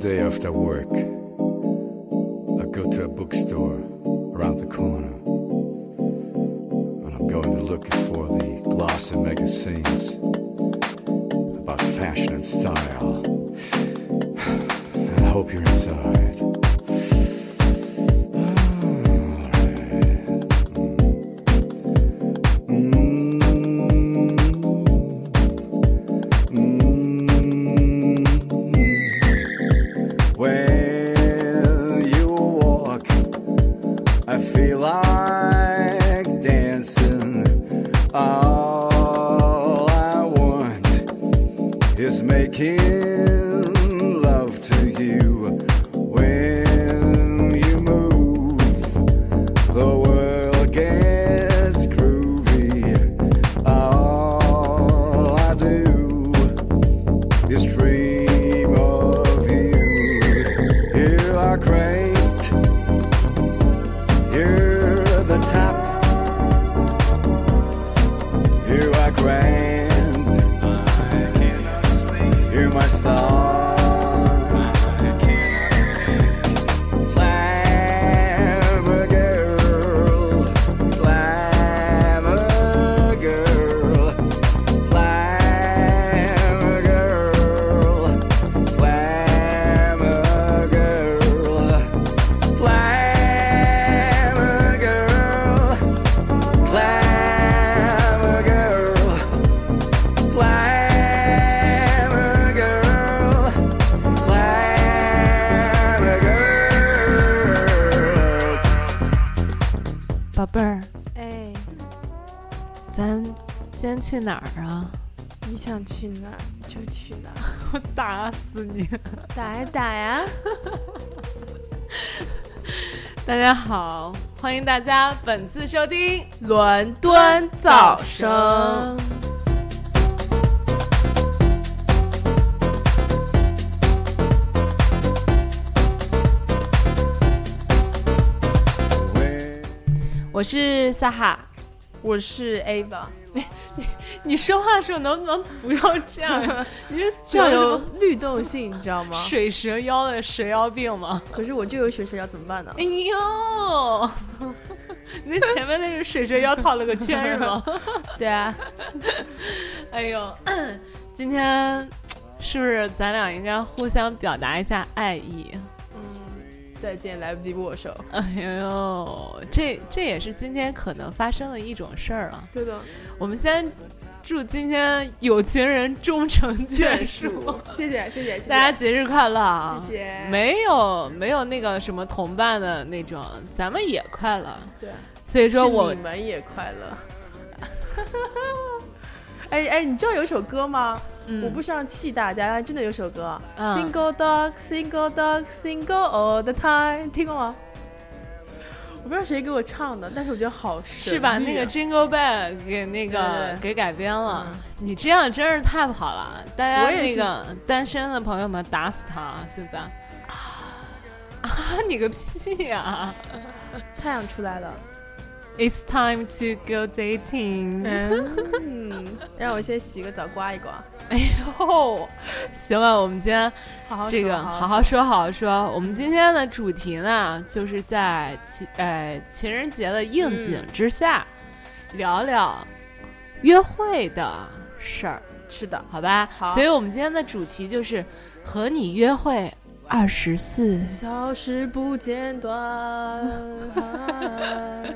day after work, I go to a bookstore around the corner. And I'm going to look for the glossy magazines about fashion and style. And I hope you're inside. 宝贝儿，哎，咱今天去哪儿啊？你想去哪儿就去哪儿，我打死你！打呀打呀！大家好，欢迎大家本次收听伦敦早声，。我是萨哈。我是 A 吧。你 你说话的时候能不能不要这样呀？你是这样有律动性，你知道吗？水蛇腰的蛇腰病吗？可是我就有水蛇腰，怎么办呢哎？呦，你那前面那个水蛇腰套了个圈是吗？对啊，哎呦，今天是不是咱俩应该互相表达一下爱意？再见，来不及握手。哎呦，这这也是今天可能发生的一种事儿啊。对的，我们先祝今天有情人终成眷眷属，谢谢谢谢谢谢大家节日快乐啊！谢谢没有没有那个什么同伴的那种，咱们也快乐。对，所以说我你们也快乐。哎哎，你知道有首歌吗？嗯我不是要气大家，但真的有首歌、嗯。S i n g l e dog, Single dog, Single all the time，听过吗？我不知道谁给我唱的，但是我觉得好神是把那个 Jingle Bell 给那个给改编了。嗯。你这样真是太不好了，大家我那个单身的朋友们打死他！现在。啊。啊，你个屁呀、太阳出来了，It's time to go dating。嗯，让我先洗个澡，刮一刮，哎呦，行了，我们今天好好这个说好好好说，好好说。我们今天的主题呢，就是在情呃情人节的应景之下，聊聊约会的事儿，是的，好吧？好所以我们今天的主题就是和你约会二十四。小时不间断。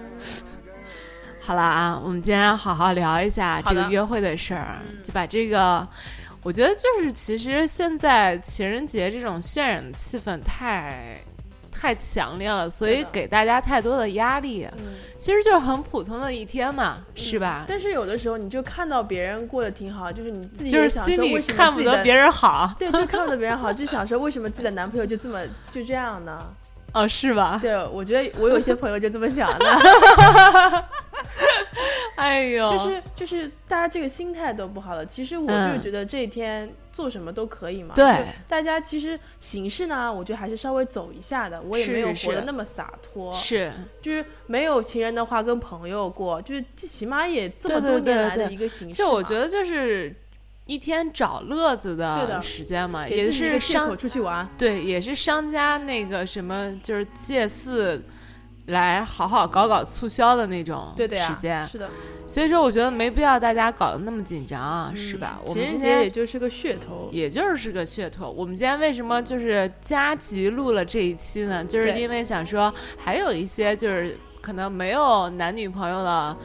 好了啊，我们今天好好聊一下这个约会的事儿，就把这个。我觉得就是，其实现在情人节这种渲染的气氛太太强烈了，所以给大家太多的压力。嗯其实就是很普通的一天嘛，是吧？但是有的时候你就看到别人过得挺好，就是你自己就是心里看不得别人好，对，就看不得别人好，就想说为什么自己的男朋友就这么就这样呢？哦，是吧？对，我觉得我有些朋友就这么想的，哎呦，就是就是大家这个心态都不好了。其实我就觉得这一天做什么都可以嘛。对就大家其实形式呢，我觉得还是稍微走一下的。我也没有活得那么洒脱，是就是没有情人的话，跟朋友过，就是起码也这么多年来的一个形式。就我觉，得就是。一天找乐子的的时间嘛，也是商出去玩。对，也是商家那个什么，就是借势来好好搞搞促销的那种对的呀，时间。是的，所以说，我觉得没必要大家搞得那么紧张啊，是吧？我情人节们今天也就是个噱头。也就是个噱头。我们今天为什么就是加急录了这一期呢？就是因为想说，还有一些就是可能没有男女朋友的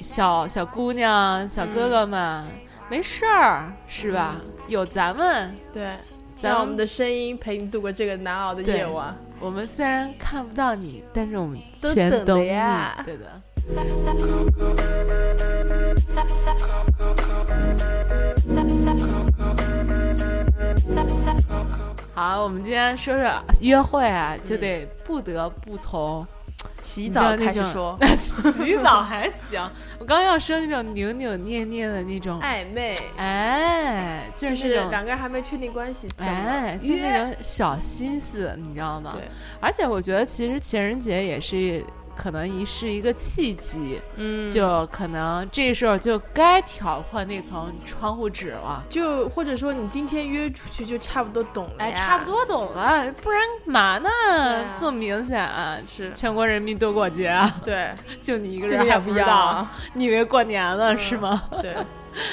小小姑娘、小哥哥们，没事儿是吧？有咱们，对，咱让我们的声音陪你度过这个难熬的夜晚。我们虽然看不到你，但是我们全懂你，呀对的。好，我们今天说说约会啊，就得不得不从洗澡开始说。洗澡还行，我刚要说那种扭扭捏捏的那种，暧昧，哎，就就是两个人还没确定关系，哎，就那种小心思，你知道吗？对，而且我觉得其实情人节也是可能一是一个契机，嗯，就可能这时候就该挑破那层窗户纸了。就或者说你今天约出去就差不多懂了哎，呀差不多懂了，不然嘛呢？啊这么明显、啊是，全国人民都过节啊，对，就你一个人还不知道，啊，你以为过年了、嗯。是吗？对，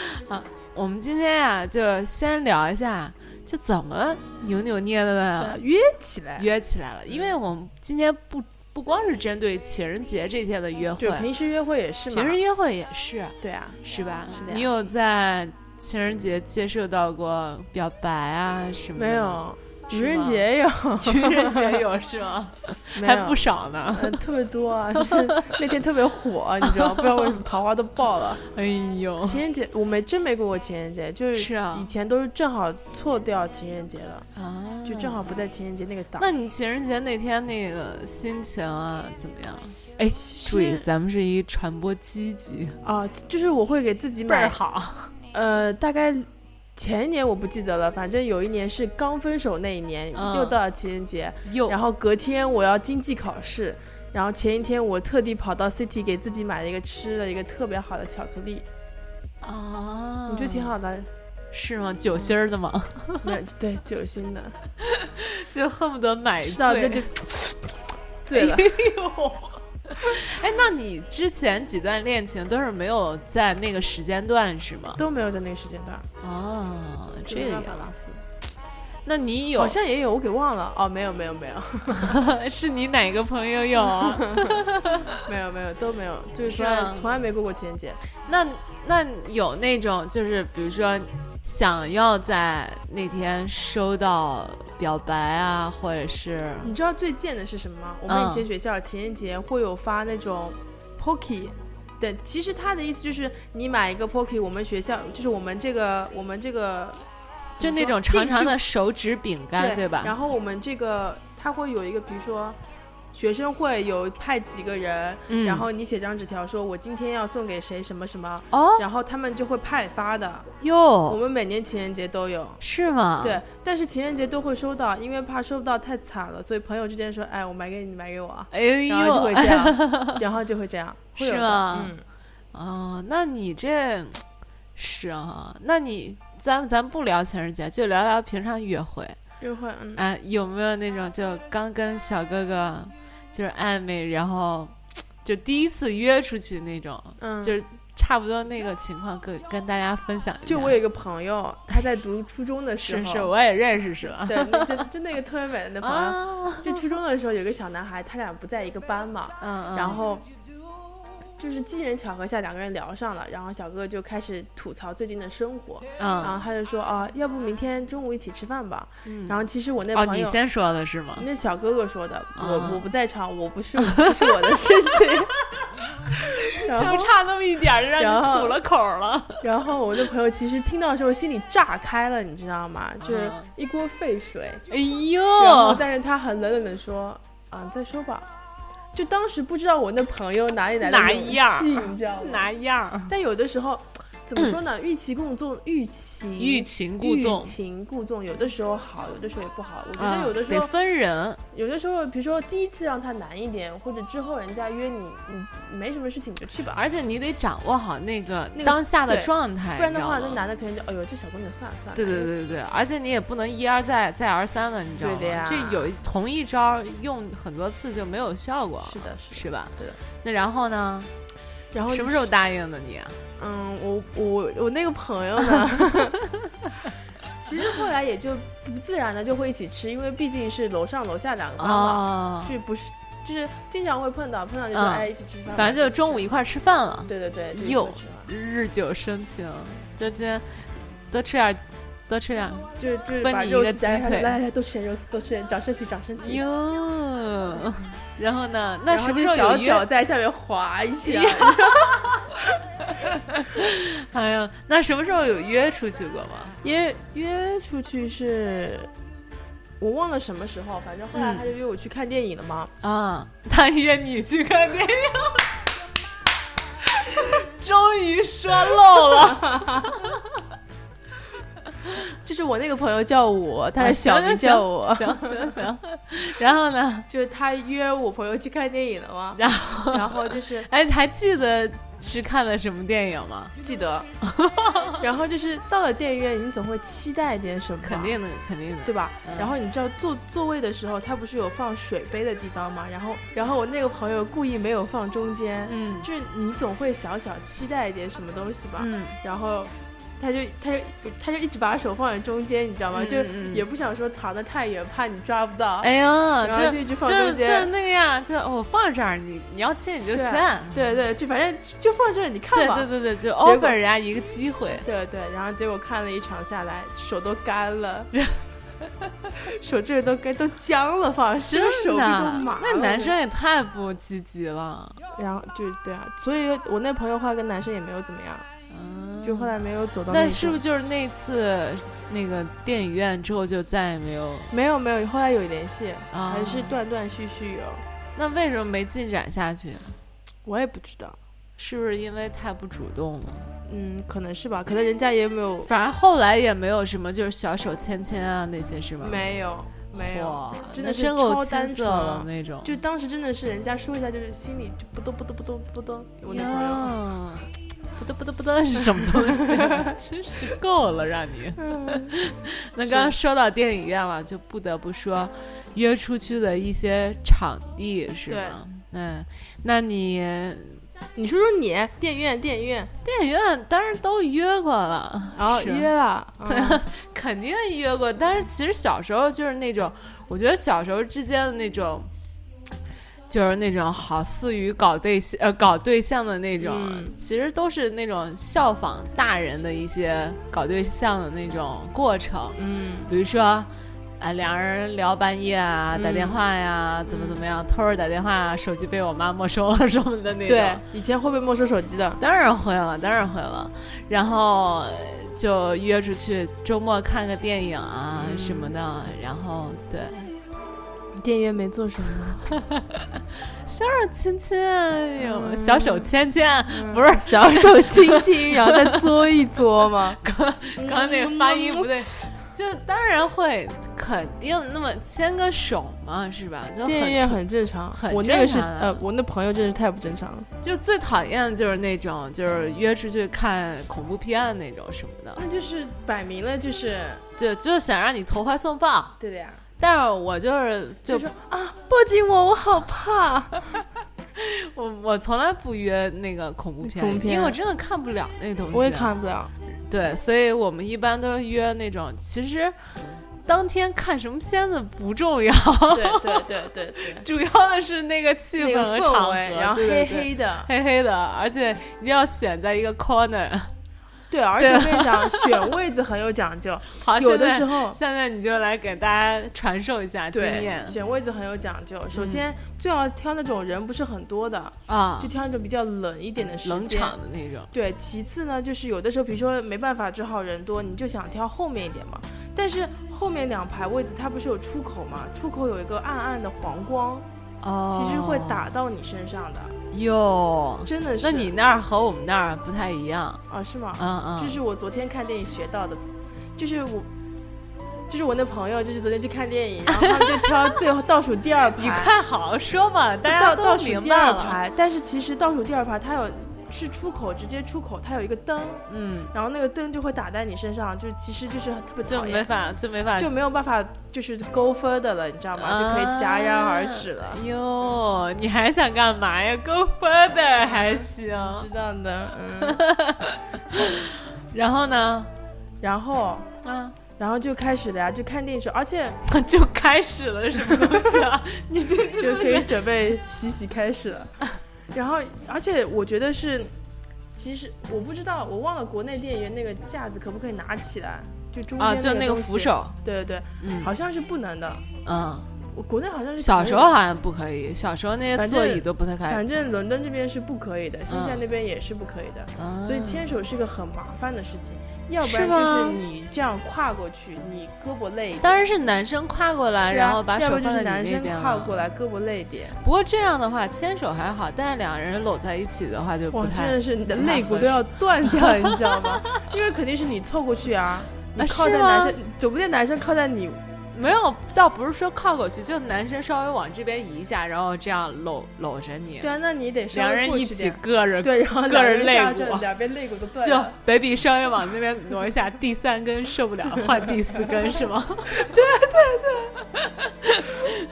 我们今天呀、就先聊一下，就怎么扭扭捏捏的对约起来，约起来了，因为我们今天不不光是针对情人节这天的约会对，，平时约会也是嘛，平时约会也是，对啊，是吧？是的你有在情人节接受到过表白啊什么的？没，有，是愚人节有，愚人节有是吗？还不少呢。嗯，特别多啊，就 是那天特别火，你知道，不知道为什么桃花都爆了。哎呦，情人节我没真没过过情人节，就是以前都是正好错掉情人节了，啊，就正好不在情人节那个档。那你情人节那天那个心情啊怎么样？哎，注意，咱们是一传播积极，啊，就是我会给自己买，好。呃，大概前一年我不记得了，反正有一年是刚分手那一年，嗯又到了情人节，又然后隔天我要经济考试。然后前一天我特地跑到 City 给自己买了一个吃的一个特别好的巧克力，啊，我觉得挺好的，是吗？酒心儿的吗？对酒心的，就恨不得买醉就 醉了。哎呦，哎，那你之前几段恋情都是没有在那个时间段是吗？都没有在那个时间段，哦，这个法了子。那你有好像也有，我给忘了哦，没有没有没有 是你哪个朋友有啊？没有没有都没有，就是是从来吗从来没过过情人节。那那有那种就是比如说想要在那天收到表白啊，或者是你知道最贱的是什么吗？我们嗯以前学校情人节会有发那种 Pocky。对，其实他的意思就是你买一个 Pocky，我们学校就是我们这个我们这个就那种长长的手指饼干，对吧？然后我们这个它会有一个，比如说学生会有派几个人，嗯然后你写张纸条说我今天要送给谁什么什么，哦然后他们就会派发的。哟我，们每年情人节都有。是吗？对，但是情人节都会收到，因为怕收不到太惨了，所以朋友之间说，哎，我买给你，你买给我啊，哎呦，然后就会这样，然后就会这样，会有的是吗嗯，哦，那你这是啊？那你咱咱不聊情人节，就聊聊平常约会。约会，嗯，哎，有没有那种就刚跟小哥哥就是暧昧，然后就第一次约出去那种，嗯，就是差不多那个情况，跟跟大家分享一下。就我有一个朋友，他在读初中的时候，是是，我也认识是吧？对，就就那个特别美的那朋友，啊，就初中的时候有个小男孩，他俩不在一个班嘛，嗯嗯，然后就是机缘巧合下两个人聊上了，然后小哥哥就开始吐槽最近的生活，然嗯，后他就说啊，要不明天中午一起吃饭吧。嗯然后其实我那哦，朋友。你先说的是吗？那小哥哥说的，啊我我不在场，我不是不是我的事情。就差那么一点儿，就让你吐了口了。然后我那朋友其实听到之后心里炸开了，你知道吗？就是啊一锅沸水。哎呦，然后但是他很冷冷的说，啊，再说吧。就当时不知道我那朋友哪里来的哪勇样气，你知道吗？哪样？但有的时候，怎么说呢？欲擒故纵，欲擒欲擒故纵欲擒故纵，有的时候好，有的时候也不好。我觉啊得有的时得候，分人，有的时候，比如说第一次让他难一点，或者之后人家约你，你没什么事情你就去吧。而且你得掌握好那个那个当下的状态，不然的话，那男的可能就哎呦，这小姑娘算了算了。对对对对对，而且你也不能一而再再而三的，你知道吗？对的呀这有同一招用很多次就没有效果，是的，是的。是吧？对的。那然后呢？然后什么时候答应的你啊？嗯，我我我那个朋友呢，其实后来也就不自然的就会一起吃，因为毕竟是楼上楼下两个妈妈，哦，就不是就是经常会碰到，碰到就说、嗯哎一起吃饭，反正就中午一块儿吃饭了，对对对，就一起哟吃饭日久生情，就今天多吃点，多吃点儿。就就分把肉你一个鸡腿来来，多吃点肉丝，多吃点，长身体长身体。哟，然后呢？那时候有约脚在下面滑一下，哎呀，那什么时候有约出去过吗？约约出去是，我忘了什么时候，反正后来嗯他就约我去看电影了嘛。啊，他约你去看电影，终于说漏了。就是我那个朋友叫我，他小名叫我，行行行，然后呢？就是他约我朋友去看电影了嘛。然后，然后就是哎，还记得是看的什么电影吗？记得，然后就是到了电影院，你总会期待点什么，肯定的，肯定的。对吧？嗯然后你知道坐座位的时候，他不是有放水杯的地方吗？然后，然后我那个朋友故意没有放中间，嗯就是你总会小小期待一点什么东西吧。嗯，然后他就他就他就一直把手放在中间，你知道吗？就也不想说藏得太远，怕你抓不到。哎呀，然后就一直放就是中间。就是那个呀，就我放这儿，你你要签你就对签。对对，就反正就放这儿，你看对吧。对对对，就结果 offer 人家一个机会。对对，然后结果看了一场下来，手都干了，手这都干都僵了，放真的手臂都麻了。那男生也太不积极了。然后就对啊，所以我那朋友后来跟男生也没有怎么样，嗯，就后来没有走到那那是不是就是那次那个电影院之后就再也没有没有没有，后来有联系，啊？还是断断续续有，那为什么没进展下去？我也不知道。是不是因为太不主动了？嗯，可能是吧，可能人家也没有，反正后来也没有什么，就是小手牵牵啊那些是吧？没有，没有，真的是超单青涩纯了那种。就当时真的是人家说一下，就是心里就不咚不咚不咚不咚。我那朋友，呀，不得不得不得是什么东西啊？真是够了，让你。那刚刚说到电影院了，就不得不说约出去的一些场地是对吗？嗯，那你你说说你电影院电影院，电影院当然都约过了，然后约了，肯定约过，但是其实小时候就是那种，我觉得小时候之间的那种，就是那种好似于搞对象呃搞对象的那种，嗯其实都是那种效仿大人的一些搞对象的那种过程，嗯，比如说。啊，两人聊半夜啊，打电话呀，怎么怎么样，偷着打电话，手机被我妈没收了什么的那种。对，以前会被没收手机的，当然会了，当然会了。然后呃就约出去周末看个电影啊嗯什么的。然后对，电影院没做什么，小手亲亲啊，有、嗯小手牵牵，不是小手亲亲，然后再嘬一嘬吗？刚刚那个发音不对。就当然会，肯定那么牵个手嘛，是吧？就电影院很很正常，很我那个是正常啊呃，我那朋友真是太不正常了。就最讨厌的就是那种就是约出去看恐怖片那种什么的，那就是摆明了就是就就是想让你投怀送抱。对的呀，但是我就是就就说啊，抱紧我，我好怕。我我从来不约那个恐怖片，因为我真的看不了那东西。我也。看不了。对，所以我们一般都是约那种，其实当天看什么片子不重要，对对对对对，主要的是那个气氛和场合，然后黑黑的。黑黑的，而且一定要选在一个 corner。对，而且我跟你讲，选位子很有讲究。好，有的时候现在你就来给大家传授一下经对验，选位子很有讲究。首先最好挑那种人不是很多的，啊就，挑那种比较冷一点的时间。冷场的那种。对，其次呢，就是有的时候，比如说没办法，只好人多，你就想挑后面一点嘛。但是后面两排位子它不是有出口嘛？出口有一个暗暗的黄光，哦，其实会打到你身上的。哟，真的是。那你那儿和我们那儿不太一样啊？是吗？嗯嗯，这是我昨天看电影学到的，就是我。就是我那朋友，就是昨天去看电影，然后他们就挑 最后倒数第二排。你快好好说嘛，大家倒数第二排。但是其实倒数第二排它有是出口，直接出口，它有一个灯，嗯，然后那个灯就会打在你身上，就其实就是特别就没法就没法就没有办法就是 go further 了，你知道吗？就可以戛然而止了。哟，你还想干嘛呀？go further 还行，知道的，嗯。然后呢？然后嗯。然后就开始了呀，就看电影时候，而且 就开始了什么东西啊？你这就可以准备洗洗开始了。然后，而且我觉得是，其实我不知道，我忘了国内电影院那个架子可不可以拿起来，就中间就那个扶手，对对对，嗯，好像是不能的，嗯。国内好像是小时候好像不可以，小时候那些座椅都不太开。反正伦敦这边是不可以的，新西兰那边也是不可以的。所以牵手是个很麻烦的事情，要不然就是你这样跨过去，你胳膊累。当然是男生跨过来，然后把手放在男生跨过来，胳膊累点。不过这样的话，牵手还好，但是两个人搂在一起的话就不太。真的是你的肋骨都要断掉，你知道吗？因为肯定是你凑过去啊，你靠在男生，总不见男生靠在你。没有，倒不是说靠过去，就男生稍微往这边移一下，然后这样搂搂着你。对啊，那你得两人一起硌着，对，然后硌着肋骨，两边肋骨都断。就 baby 稍微往那边挪一下，第三根受不了，换第四根是吗？对 对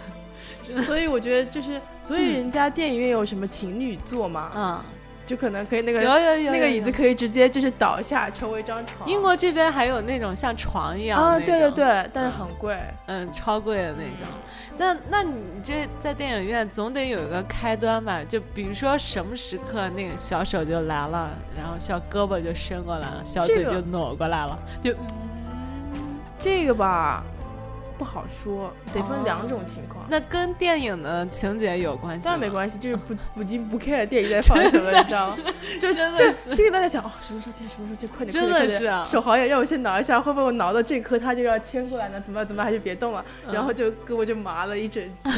对。所以我觉得就是，所以人家电影院有什么情侣座嘛？嗯。就可能可以那个有有有那个椅子可以直接就是倒下成为一张床。英国这边还有那种像床一样啊，对对对，但是很贵，嗯，超贵的那种。那那你这在电影院总得有一个开端吧？就比如说什么时刻那个小手就来了，然后小胳膊就伸过来了，小嘴就挪过来了，就这个吧。不好说，得分两种情况。那跟电影的情节有关系？当然没关系，就是不 不经不 care 电影在放什么，你知道吗？就就心里都在想，哦，什么时候切，什么时候切，快点，真的是啊手好痒，让我先挠一下，会不会我挠到这颗，它就要牵过来呢？怎么怎么还是别动了？然后就胳膊就麻了一整集。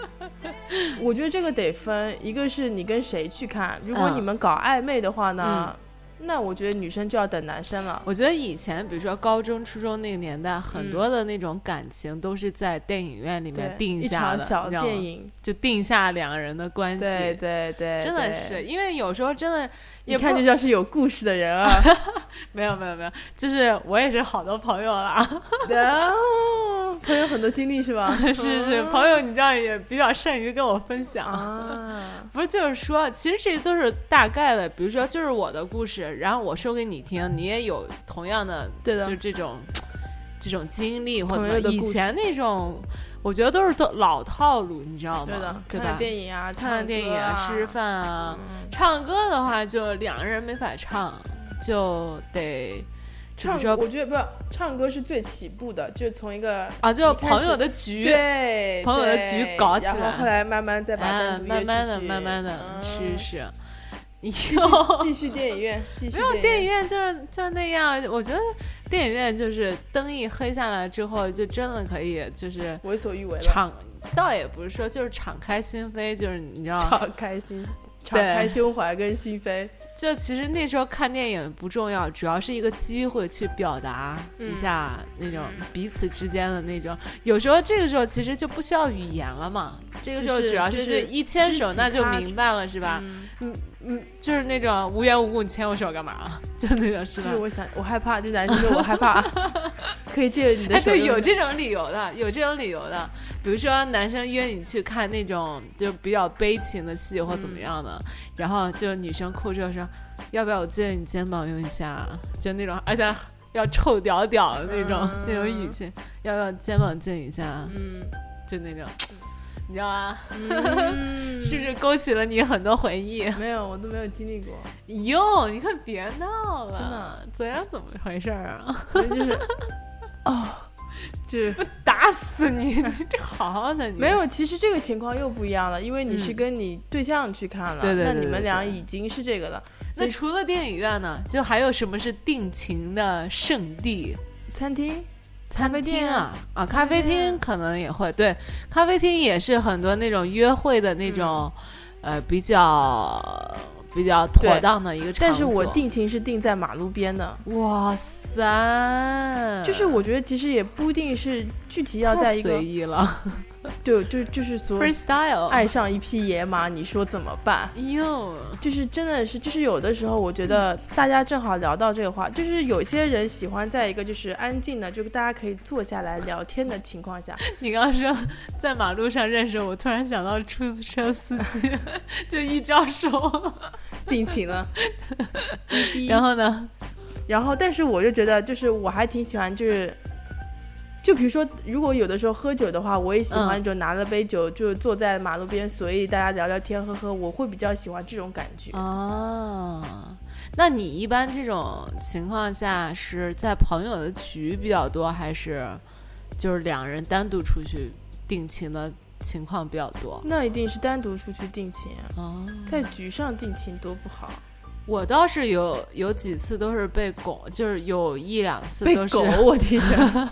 我觉得这个得分，一个是你跟谁去看，如果你们搞暧昧的话呢？那我觉得女生就要等男生了。我觉得以前，比如说高中、初中那个年代，很多的那种感情都是在电影院里面定下的，小电影就定下两个人的关系。对对对，真的是，因为有时候真的，一看就知道是有故事的人啊。没有没有没有，就是我也是好多朋友啦。朋友很多经历是吧？是是，朋友你这样也比较善于跟我分享。不是，就是说，其实这些都是大概的，比如说，就是我的故事。然后我说给你听，你也有同样的，就这种这种经历或者以前那种，我觉得都是都老套路，你知道吗？对的，看看电影啊，看看电影啊，吃吃饭啊，唱歌的话就两个人没法唱，就得唱歌。我觉得不，唱歌是最起步的，就是从一个啊，就朋友的局，对，朋友的局搞起来，然后后来慢慢再把慢慢的、慢慢的，是是。继续 继续电影院，没有电影院就是就是那样。我觉得电影院就是灯一黑下来之后，就真的可以就是为所欲为了。敞倒也不是说就是敞开心扉，就是你知道，敞开心，敞开胸怀跟心扉。就其实那时候看电影不重要，主要是一个机会去表达一下那种彼此之间的那种。有时候这个时候其实就不需要语言了嘛。这个时候主要是就一牵手，那就明白了，是吧？嗯。嗯，就是那种无缘无故你牵我手干嘛？就那种是吧？就是我想，我害怕，就男生说我害怕，可以借你的手。对，有这种理由的，有这种理由的。比如说男生约你去看那种就比较悲情的戏或怎么样的，然后就女生哭着说，要不要我借你肩膀用一下？就那种，而且要臭屌屌的那种那种语气，要不要肩膀借一下？嗯，就那种。你知道吗？是不是勾起了你很多回忆？没有，我都没有经历过。哟，你看别闹了，真的。昨天怎么回事啊？就是，哦，这 打死你！你 这好好的，没有。其实这个情况又不一样了，因为你是跟你对象去看了，对对对，那你们俩已经是这个了。那除了电影院呢？就还有什么是定情的圣地？餐厅。餐厅啊啊，咖啡厅可能也会对，咖啡厅也是很多那种约会的那种，呃比较比较妥当的一个场但是我定情是定在马路边的，哇塞，就是我觉得其实也不一定是具体要在一个随意了 对，就就是说，freestyle，爱上一匹野马，你说怎么办？哟，就是真的是，就是有的时候，我觉得大家正好聊到这个话，就是有些人喜欢在一个就是安静的，就是大家可以坐下来聊天的情况下，你刚刚说在马路上认识我，突然想到出租车司机，就一招手，定情了。然后呢，然后，但是我就觉得，就是我还挺喜欢，就是，就比如说，如果有的时候喝酒的话，我也喜欢嗯就拿了杯酒，就坐在马路边，所以大家聊聊天，喝喝，我会比较喜欢这种感觉。哦，那你一般这种情况下是在朋友的局比较多，还是就是两人单独出去定情的情况比较多？那一定是单独出去定情啊，哦，在局上定情多不好，我倒是有有几次都是被拱，就是有一两次被都是狗我听着。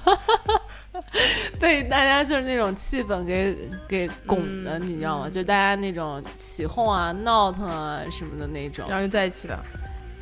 被大家就是那种气氛给给拱的，嗯你知道吗？就大家那种起哄啊、闹腾啊什么的那种，然后就在一起了，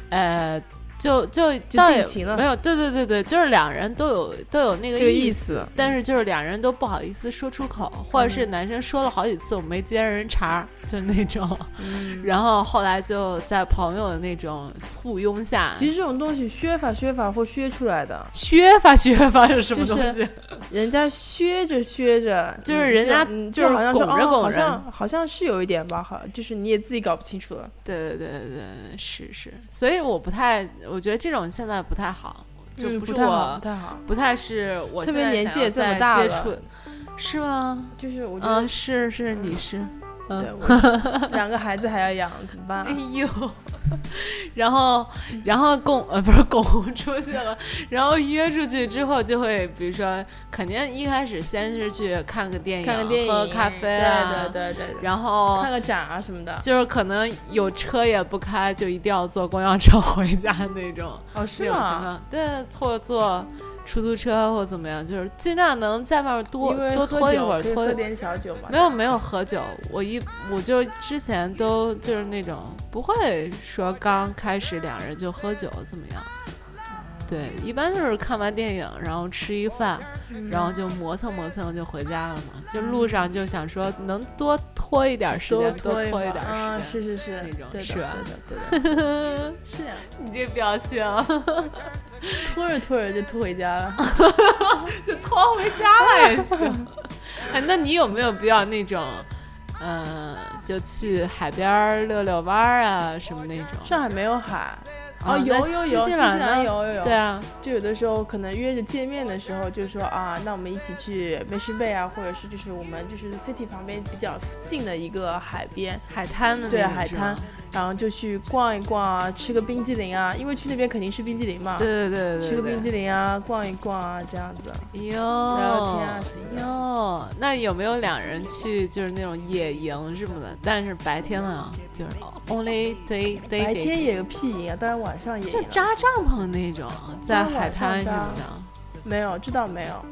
呃，就就倒也没有，对对对对，就是两人都有都有那个这个意意思。但是就是两人都不好意思说出口，或者是嗯男生说了好几次我没接人茬，就那种。嗯，然后后来就在朋友的那种簇拥下，其实这种东西削法削法或削出来的，削法削法是什么就是东西？人家削着削着，就是嗯人家嗯就是好像说哦，好拱着拱着像好像是有一点吧，好，就是你也自己搞不清楚了。对对对对对，是是。所以我不太，我觉得这种现在不太好，就嗯不是不太好，我不太好。不太是我特别现在年纪也这么想要再大了接触，是吗？就是我觉得，啊，是是，你是。对 两个孩子还要养，怎么办哎啊？呦，然后，然后拱呃不是拱出去了，然后约出去之后就会，比如说，肯定一开始先是去看个电影，看个电影，喝个咖啡啊，对对对对，然后看个展啊什么的。就是可能有车也不开，就一定要坐公交车回家那种哦，是吗？对，或者坐出租车或怎么样，就是尽量能在外面多多拖一会儿，拖喝点小酒嘛。没有没有喝酒，我一我就之前都就是那种不会说刚开始两人就喝酒怎么样，对，一般就是看完电影，然后吃一饭，嗯然后就磨蹭磨蹭就回家了嘛。就路上就想说能多拖一点时间，多拖拖一点时间。是是是，那种对是吧对的对的，是啊，你这表情拖着拖着就拖回家了。就拖回家了也行。哎，那你有没有必要那种，嗯、就去海边儿溜溜弯儿啊什么那种？上海没有海。哦，啊有有有，新西西兰有有有。对啊，就有的时候可能约着见面的时候，就说啊，那我们一起去 Mission Bay 啊，或者是就是我们就是 City 旁边比较近的一个海边，海滩的对海滩，然后就去逛一逛啊，吃个冰激凌啊，因为去那边肯定吃冰激凌嘛，对对对对，吃个冰激凌啊，逛一逛啊，这样子。哟，聊天啊什么哟，那有没有两人去就是那种野营什么的？但是白天呢，就是 only day day 白 day，天野个屁营啊，当然晚上野营啊。就扎帐篷那种，在海滩什么的。没有，这倒没有，哦，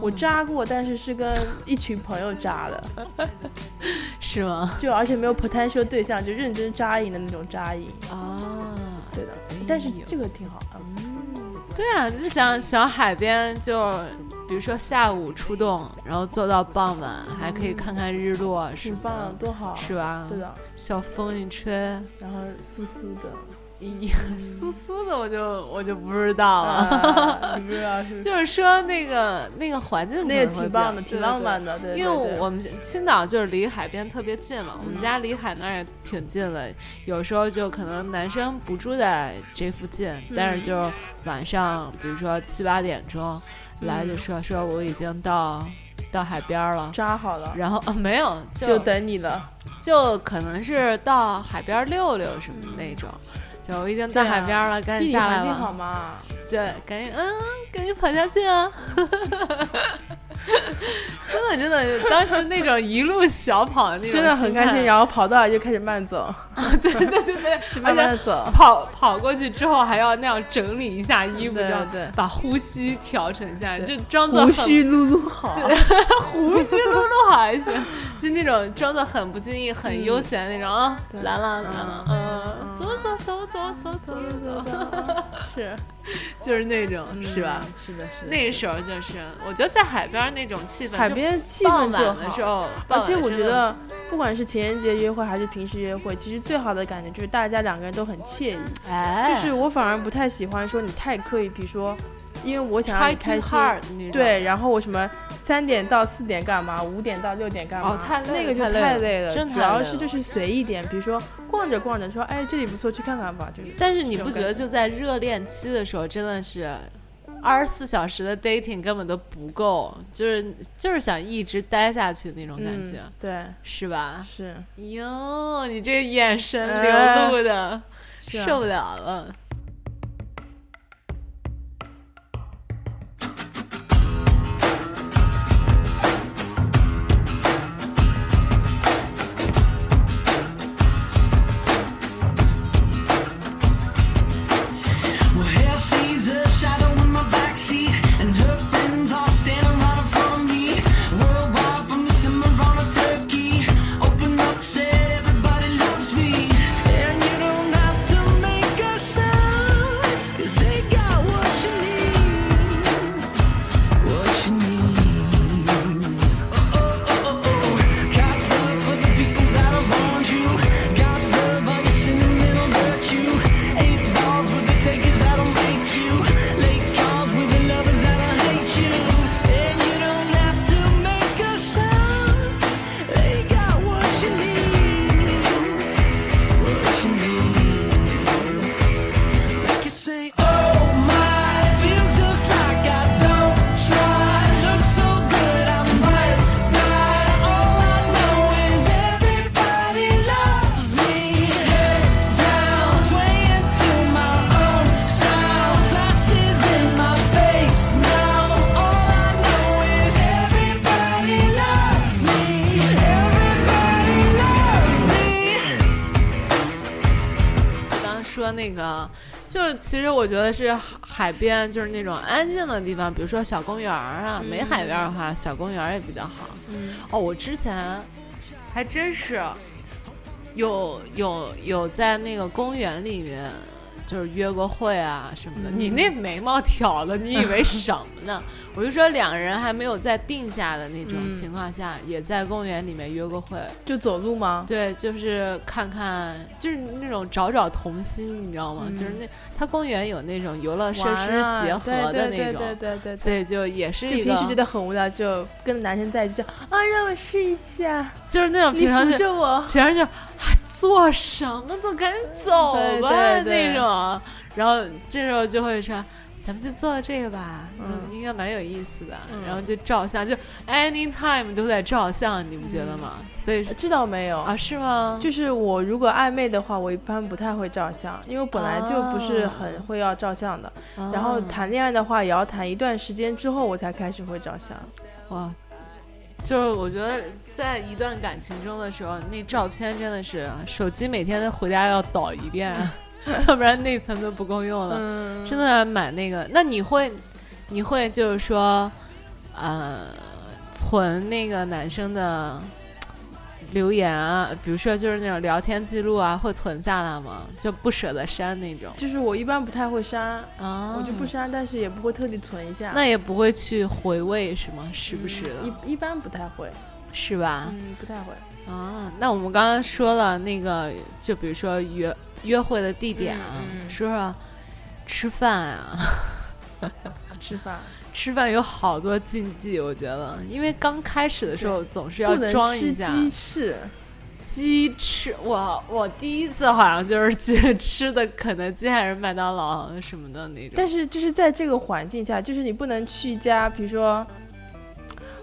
我扎过，但是是跟一群朋友扎的，是吗？就而且没有 potential 对象，就认真扎营的那种扎营。啊，对的哎，但是呦这个挺好的。对啊，就想想海边，就比如说下午出动，然后坐到傍晚，还可以看看日落，是吧？多好。是吧？对的，小风一吹，然后酥酥的，咦，酥酥的，我就我就不知道了。啊，你不知道是？就是说那个那个环境那个可能会比较挺棒的，挺浪。漫的，对对对对因为。我们青岛就是离海边特别近嘛，我们家离海那儿也挺近的。有时候就可能男生不住在这附近，但是就晚上，比如说七八点钟来就说说我已经到到海边儿了，扎好了，然后、啊、没有就就等你了。就可能是到海边儿溜溜什么那种。就我已经到对啊海边儿了，赶紧下来环境好了，嘛？就赶紧嗯，赶紧跑下去啊！真的真的，当时那种一路小跑的那种，真的很开心。然后跑到就开始慢走，对对对对，就慢慢走。跑跑过去之后还要那样整理一下衣服，对对，把呼吸调整一下，就装作胡须撸撸好，胡须撸撸好还行，就那种装作很不经意、很悠闲那种啊，来了来了，嗯，走走走走走走走。走，是，就是那种是吧？是的，是的。那个时候就是，我觉得在海边那种气氛，海边气氛就好。而且我觉得，不管是情人节约会还是平时约会，其实最好的感觉就是大家两个人都很惬意。哎，就是我反而不太喜欢说你太刻意，比如说，因为我想让你开心，对，然后我什么三点到四点干嘛，五点到六点干嘛，哦，太那个就太累了。主要是就是随意点，比如说逛着逛着说，哎，这里不错，去看看吧，就是。但是你不觉得就在热恋期的时候，真的是？二十四小时的 dating 根本都不够，就是就是想一直待下去那种感觉，对，是吧？是。哟，你这眼神流露的，受不了了。其实我觉得是海边，就是那种安静的地方，比如说小公园啊。没海边的话，小公园也比较好。哦，我之前还真是有有有在那个公园里面，就是约过会啊什么的。你那眉毛挑的，你以为什么呢？我就说两个人还没有在定下的那种情况下，也在公园里面约过会，就走路吗？对，就是看看，就是那种找找童心，你知道吗？就是那他公园有那种游乐设施结合的那种，对对对，所以就也是一个。平时觉得很无聊，就跟男生在一起，就啊，让我试一下，就是那种平常就我，平常就做什么做，赶紧走吧那种，然后这时候就会说。咱们就做这个吧，嗯，应该蛮有意思的。然后就照相，就 anytime 都在照相，你不觉得吗？所以这倒没有啊，是吗？就是我如果暧昧的话，我一般不太会照相，因为我本来就不是很会要照相的。然后谈恋爱的话，也要谈一段时间之后，我才开始会照相。哇，就是我觉得在一段感情中的时候，那照片真的是手机每天回家要导一遍。要不然内存都不够用了，真的买那个。那你会，你会就是说，呃，存那个男生的留言啊，比如说就是那种聊天记录啊，会存下来吗？就不舍得删那种。就是我一般不太会删啊，我就不删，但是也不会特地存一下。那也不会去回味是吗？时不时的。一一般不太会，是吧？嗯，不太会。啊，那我们刚刚说了那个，就比如说约。约会的地点啊，说说吃饭啊，吃饭吃饭有好多禁忌，我觉得，因为刚开始的时候总是要装一下鸡翅，鸡翅，我我第一次好像就是去吃的肯德基还是麦当劳什么的那种，但是就是在这个环境下，就是你不能去一家，比如说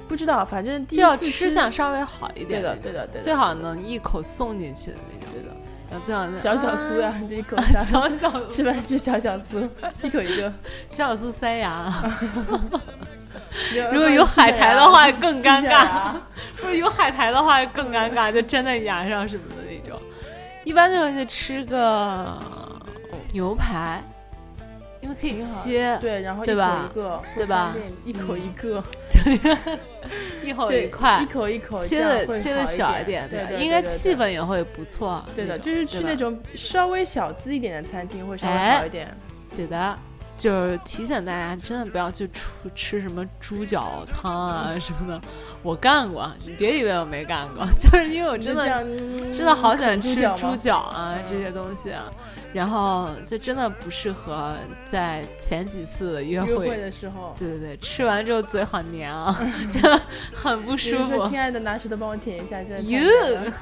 不知道，反正就要吃相稍微好一点，对的对的对的，最好能一口送进去的那种。然后最好是小小酥啊，这一口啊小小小吃饭吃小小酥，一口一个。小小酥塞牙。如 如果有海苔的话更尴尬，尬。不是有海苔的话更尴尬，就粘在牙上什么的那种。一般就是吃个牛排，因为可以切，对，然后一口一个，对吧？一口一个，对 一口一块。一，口一口切的切的小一点，对对，应该气。氛也会不错。对的，就是去那种稍微小资一点的餐厅会稍微哎。好一点。对的，就是提醒大家，真的不要去吃吃什么猪脚汤啊什么的。我干过，你别以为我没干过，就是因为我真的真的好喜欢吃猪脚啊嗯这些东西啊，然后就真的不适合在前几次约会。约会的时候。对对对，吃完之后嘴好黏啊，就很不舒服。亲爱的，拿石头帮我舔一下，真的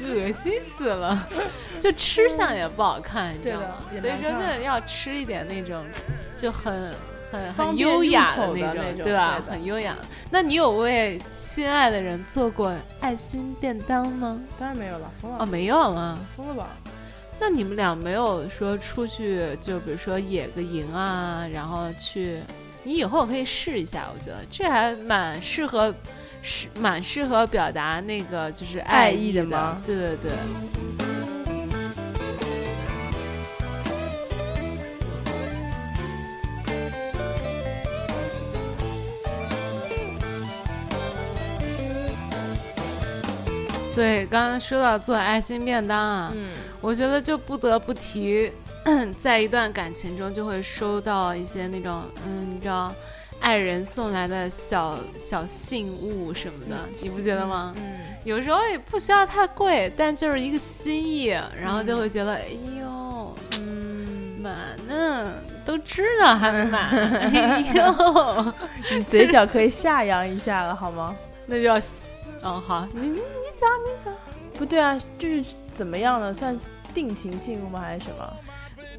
恶心死了！就吃相也不好看，你知道吗？对所以说，就要吃一点那种就很很很优雅的那种对吧？很优雅。那你有为心爱的人做过爱心便当吗？当然没有了，疯哦，了，没有吗？疯了吧？那你们俩没有说出去，就比如说野个营啊，然后去，你以后可以试一下，我觉得这还蛮适合，是蛮适合表达那个就是爱意意的吗对对对。所以刚刚说到做爱心便当啊，嗯，我觉得就不得不提，在一段感情中就会收到一些那种，嗯，你知道，爱人送来的小小信物什么的，你不觉得吗？嗯，有时候也不需要太贵，但就是一个心意，然后就会觉得，哎呦，嗯，买呢，都知道还满，哎呦，你嘴角可以下扬一下了，好吗？那就要，嗯，好，你你讲你讲。不对啊，就是怎么样呢？算定情信物吗？还是什么？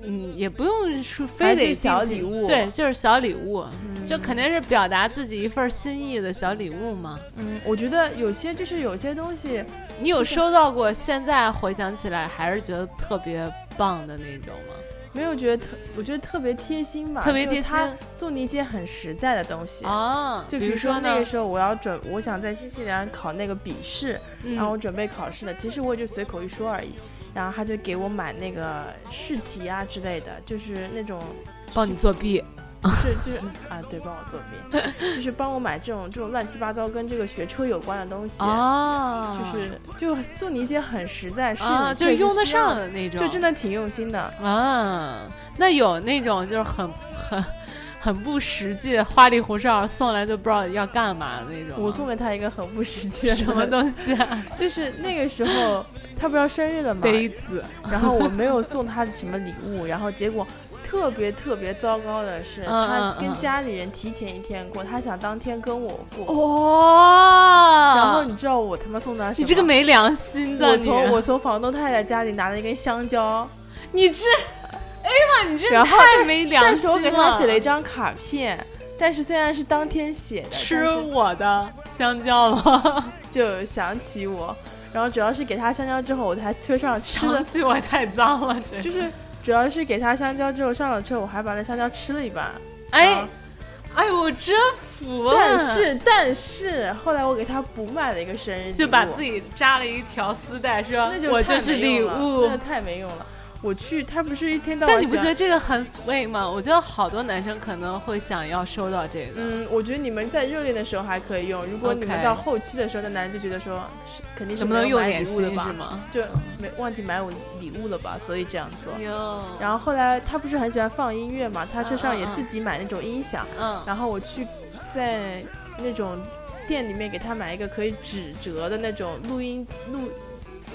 嗯，也不用说非得小礼物对，就是小礼物，嗯就肯定是表达自己一份心意的小礼物嘛。嗯，我觉得有些就是有些东西，你有收到过？现在回想起来，还是觉得特别棒的那种吗？没有觉得特，我觉得特别贴心吧，特别贴心送你一些很实在的东西。啊，就比如说那个，时候我要准，我想在新西兰考那个笔试，然后我嗯，准备考试了，其实我也就随口一说而已。然后他就给我买那个试题啊之类的，就是那种帮你作弊是就是 啊，对，帮我作弊，就是帮我买这种这种乱七八糟跟这个学车有关的东西，啊，就是就送你一些很实在，是啊，就是用得上的那种，就真的挺用心的。啊。那有那种就是很很很不实际、花里胡哨送来都不知道要干嘛的那种。我送给他一个很不实际的什么东西啊？就是那个时候他不是要生日了嘛，杯子然后我没有送他什么礼物，然后结果特别特别糟糕的是，嗯他跟家里人提前一天过，他想当天跟我过。哇！然后你知道我他妈送他什么？你这个没良心的，我从我从房东太太家里拿了一根香蕉，你这，哎呀妈，你这太没良心了。但是我给他写了一张卡片，但是虽然是当天写的，吃我的香蕉吗？就想起我，然后主要是给他香蕉之后，我才车上 吃想了，起我太脏了，这就是主要是给他香蕉之后上了车，我还把那香蕉吃了一半。哎啊哎呦，我真服了。但是但是后来我给他补买了一个生日礼物，就把自己扎了一条丝带，说那就我就是礼物真的。太没用了。我去，他不是一天到晚，但你不觉得这个很 sweet 吗？我觉得好多男生可能会想要收到这个。嗯，我觉得你们在热恋的时候还可以用，如果你们到后期的时候，那男人就觉得说，是肯定是没有买用礼物了吧？是吗？就没忘记买我礼物了吧，所以这样做。然后后来他不是很喜欢放音乐嘛，他车上也自己买那种音响，嗯，然后我去在那种店里面给他买一个可以指折的那种录音录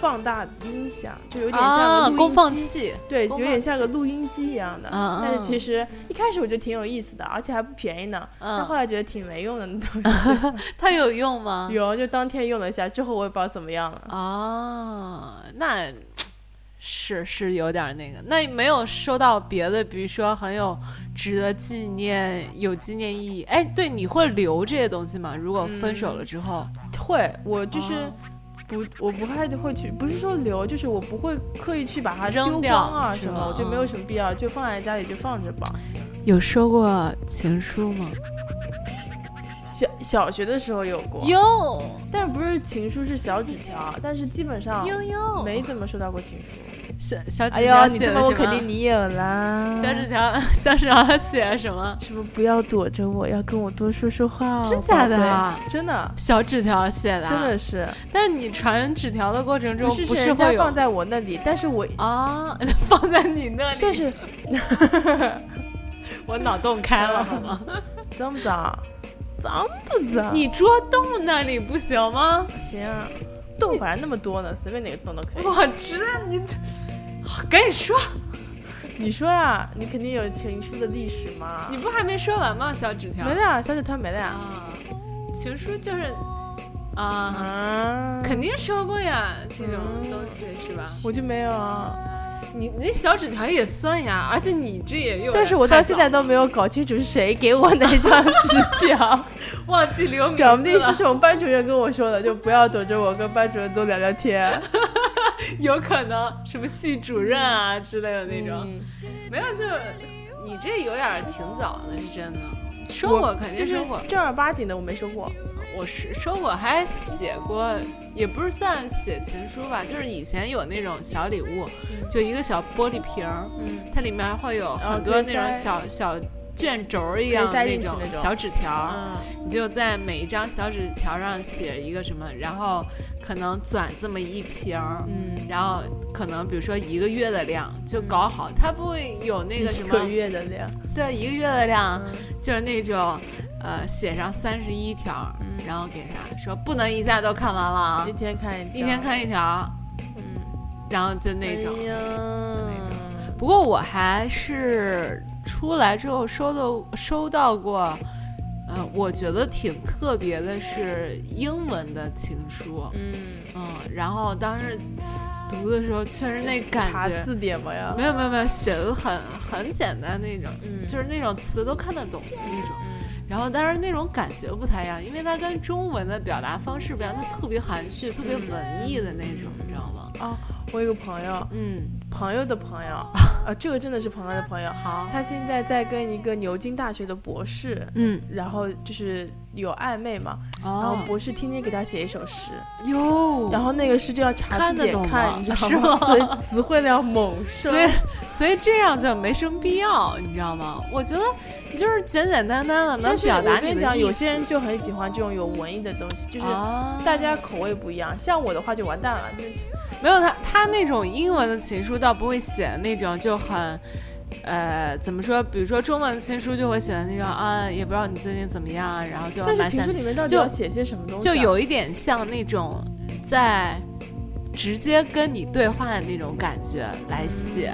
放大音响，就有点像啊，个录功放音机，器，对，有点像个录音机一样的。嗯但是嗯其实一开始我觉得挺有意思的，而且还不便宜呢。但后嗯，来觉得挺没用的那东西，它有用吗？有就当天用了一下，之后我也不知道怎么样了。哦，那是是有点那个。那没有收到别的，比如说很有值得纪念、有纪念意义。哎，对，你会留这些东西吗？如果分手了之后，会，我就是哦不，我不太会去，不是说留，就是我不会刻意去把它丢扔掉光啊什么，我觉得没有什么必要，就放在家里就放着吧。有收过情书吗？小小学的时候有过，有但不是情书，是小纸条，但是基本上有有没怎么收到过情书。小小纸哎条写的什么肯定你有啦。小纸条 小纸条写什么？什么不要躲着我，要跟我多说说话哦。真假的啊真的，小纸条写的啊，真的是，但是你传纸条的过程中不是会放在我那里，但是我啊，放在你那里，但是 我脑洞开了好吗？脏不脏？脏不脏？你桌洞那里不行吗？行啊，洞反正那么多呢，随便哪个洞都可以。我知你这，赶紧说，你说呀，你肯定有情书的历史嘛？你不还没说完吗？小纸条没了呀，小纸条没了呀。啊，情书就是啊，啊，肯定收过呀，这种嗯东西是吧？我就没有啊。你你那小纸条也算呀，而且你这也有，但是我到现在都没有搞清楚是谁给我那张 纸条，忘记留名字讲不定是了，什么班主任跟我说的，就不要躲着我，跟班主任多聊聊天。有可能什么系主任啊之类的那种，嗯没有，就是你这有点挺早的，是真的。说过肯定是定收过，正儿八经的我没说过。我是说过，还写过，也不是算写情书吧，就是以前有那种小礼物，就一个小玻璃瓶儿，嗯，它里面会有很哦多那种小小卷轴儿一样那种小纸条，嗯。你就在每一张小纸条上写一个什么，然后可能转这么一瓶然后可能比如说一个月的量就搞好，它不会有那个什一个么，月的量。对，一个月的量嗯。就是那种，呃，写上三十一条，然后给他说不能一下都看完了啊一，天看一一天，看一条，嗯，然后就那种。哎就那种不过我还是出来之后收到收到过，呃，我觉得挺特别的是英文的情书，嗯，嗯，然后当时读的时候确实那感觉。查字典吗呀？没有没有没有，写的很很简单那种，嗯就是那种词都看得懂的那种。嗯然后，但是那种感觉不太一样，因为它跟中文的表达方式不一样，它特别含蓄、特别文艺的那种，你知道吗？啊，我有个朋友，嗯，朋友的朋友，啊，这个真的是朋友的朋友。好，他现在在跟一个牛津大学的博士，嗯，然后就是有暧昧嘛，然后哦，博士天天给他写一首诗，哟，然后那个诗就要查字典看，你知道吗？所以词汇量猛升所。以所以这样就没什么必要，你知道吗？我觉得你就是简简单单的能表达我跟你讲，有些人就很喜欢这种有文艺的东西，就是啊，大家口味不一样。像我的话就完蛋了，就是没有他他那种英文的情书倒不会写那种就很。呃，怎么说？比如说中文情书就会写的那种啊，也不知道你最近怎么样啊，然后就但是蛮想情书里面到底就要写些什么东西、啊？就有一点像那种在直接跟你对话的那种感觉来写，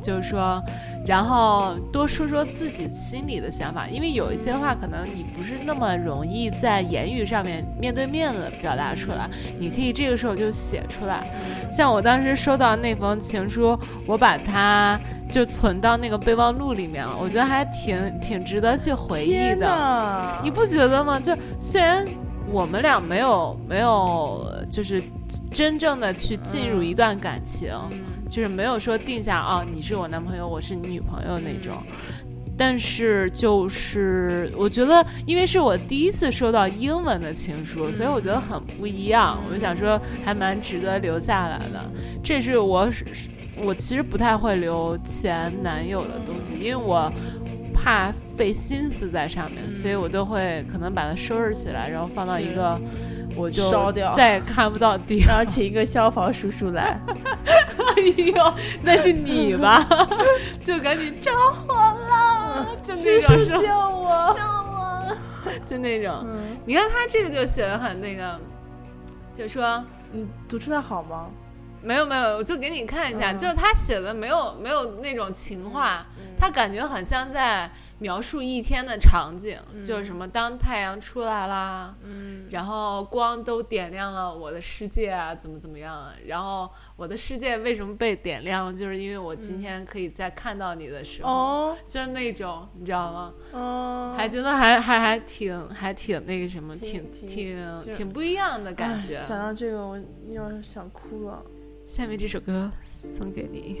就是说，然后多说说自己心里的想法，因为有一些话可能你不是那么容易在言语上面面对面的表达出来，你可以这个时候就写出来。像我当时收到那封情书，我把它就存到那个备忘录里面了，我觉得还挺挺值得去回忆的。你不觉得吗？就虽然我们俩没有没有，就是真正的去进入一段感情，就是没有说定下啊，你是我男朋友，我是你女朋友那种。但是就是我觉得，因为是我第一次收到英文的情书，所以我觉得很不一样。我就想说，还蛮值得留下来的。这是我我其实不太会留前男友的东西，因为我怕费心思在上面，所以我都会可能把它收拾起来，然后放到一个我就烧掉再也看不到地方。然后请一个消防叔叔来，哎呦，那是你吧？就赶紧着火了，就那种是吧救我！救我，就那种。嗯，你看他这个就写的很那个，就说你读出来好吗？没有没有，我就给你看一下，嗯就是他写的没有没有那种情话，他感觉很像在描述一天的场景，就是什么当太阳出来啦，嗯，然后光都点亮了我的世界啊，怎么怎么样啊？然后我的世界为什么被点亮？就是因为我今天可以在看到你的时候，哦，就是那种你知道吗？嗯，还觉得还还还挺还挺那个什么，挺挺挺挺不一样的感觉。哎想到这个，我要想哭了。下面这首歌送给你。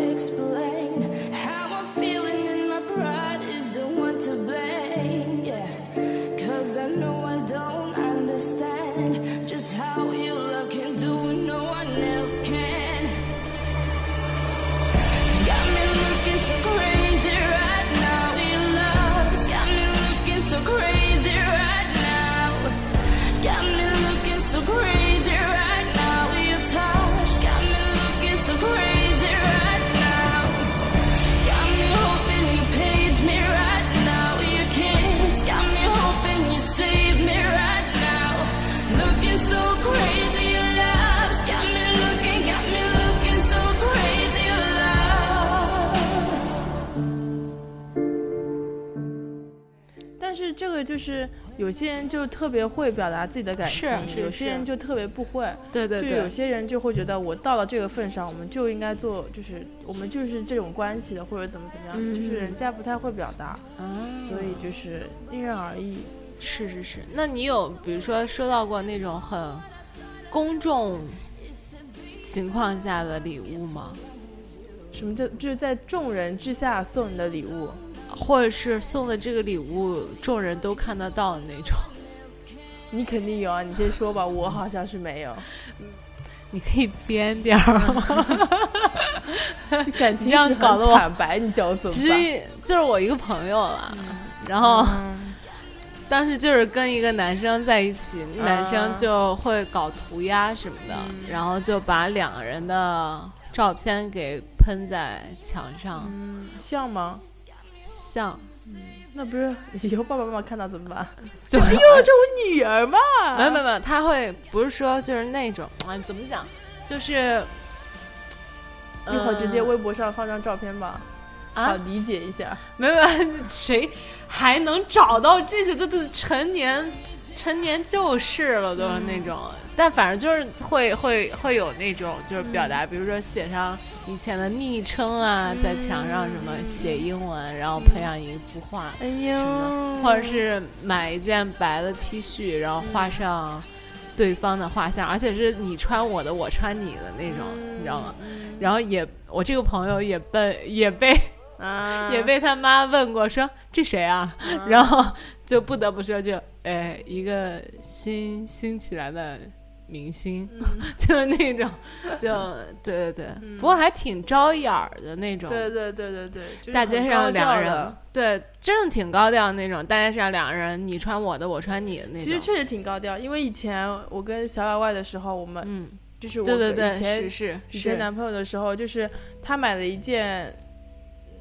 就是有些人就特别会表达自己的感情，有些人就特别不会。对对就有些人就会觉得我到了这个份上，我们就应该做，就是我们就是这种关系的，或者怎么怎么样，嗯就是人家不太会表达，嗯，所以就是因人而异。是是是。那你有比如说收到过那种很公众情况下的礼物吗？什么叫就是在众人之下送你的礼物？或者是送的这个礼物众人都看得到的那种？你肯定有啊，你先说吧，我好像是没有。你可以编点儿吗？就感 情你这样是搞得我很惨白，你叫我怎其么办？实就是我一个朋友啦，然后嗯当时就是跟一个男生在一起，啊男生就会搞涂鸦什么的，嗯然后就把两个人的照片给喷在墙上，嗯，像吗？像那不是以后爸爸妈妈看到怎么办？就哎呦，这我女儿嘛！没有没有没有，他会不是说就是那种啊，怎么讲，就是一会儿直接呃微博上放张照片吧，好啊，理解一下。没有没有，谁还能找到这些？都都成年成年旧事了，都是那种。但反正就是会会会有那种就是表达，比如说写上以前的昵称啊，在墙上什么写英文，然后喷上一幅画。哎什呦么，或者是买一件白的 T 恤，然后画上对方的画像，而且是你穿我的，我穿你的那种，你知道吗？然后也，我这个朋友也被 也被、啊，也被他妈问过，说这谁啊？然后就不得不说就，哎，一个新新起来的明星，就那种，就对对对，不过还挺招眼儿的那种。对对对对对，就是大街上两个人，对，真的挺高调那种。大街上两个人，你穿我的，我穿你的那种。其实确实挺高调。因为以前我跟小老外的时候，我们嗯，就是我对对对，以前是是是，以前男朋友的时候，就是他买了一件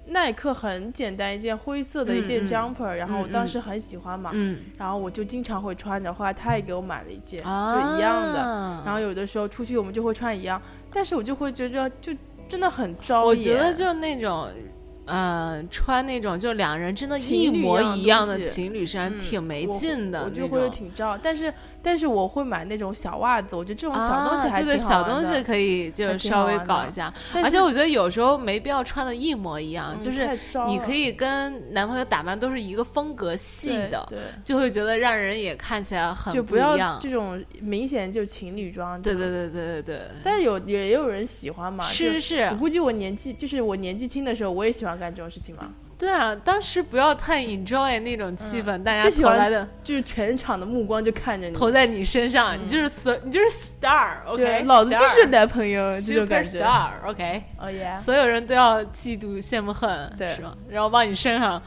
耐克很简单一件灰色的一件 jumper，、然后我当时很喜欢嘛，嗯，然后我就经常会穿着，后来他也给我买了一件，啊，就一样的。然后有的时候出去我们就会穿一样，但是我就会觉得就真的很招眼。我觉得就是那种。呃，穿那种就两人真的一模一样的情侣衫，嗯挺没劲的那我就会。挺招，但是但是我会买那种小袜子，我觉得这种小东西啊、还对对，挺好玩的小东西可以就是稍微搞一下，而且我觉得有时候没必要穿的一模一样，嗯就是你可以跟男朋友打扮都是一个风格系的，对，就会觉得让人也看起来很就不要一样。这种明显就情侣装。对对。对对对对，但是有也有人喜欢嘛，是是是我，估计我年纪就是我年纪轻的时候，我也喜欢干这种事情嘛，对啊，当时不要太 enjoy 那种气氛，大家投来的就是全场的目光就看着你，投在你身上，你就是所你就是 star，OK，、对，老子就是男朋友这种感觉。star，OK，、哦耶，所有人都要嫉妒、羡慕、恨，对。是吧？然后往你身上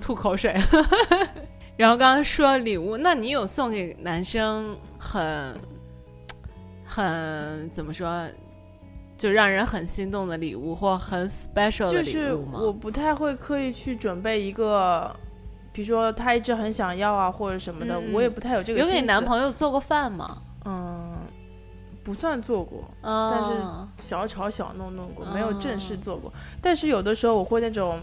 吐口水。然后刚刚说礼物，那你有送给男生很很怎么说，就让人很心动的礼物或很 special 的礼就是？我不太会刻意去准备一个，比如说他一直很想要啊或者什么的，嗯我也不太有这个。有给男朋友做过饭吗？嗯，不算做过，嗯，但是小吵小弄弄过，没有正式哦做过。但是有的时候我会那种，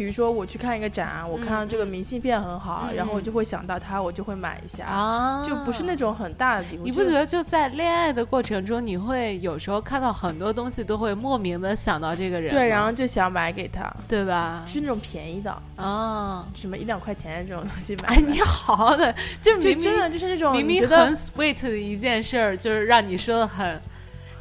比如说我去看一个展，我看到这个嗯明信片很好，嗯然后我就会想到它，我就会买一下，啊，就不是那。种很大的礼物。你不觉得就在恋爱的过程中，你会有时候看到很多东西都会莫名的想到这个人，对，然后就想买给他，对吧？是那种便宜的，啊，什么一两块钱这种东西买 哎，你好好的，就明明就真的就是那种明明很 sweet 的一件事儿，就是让你说的很，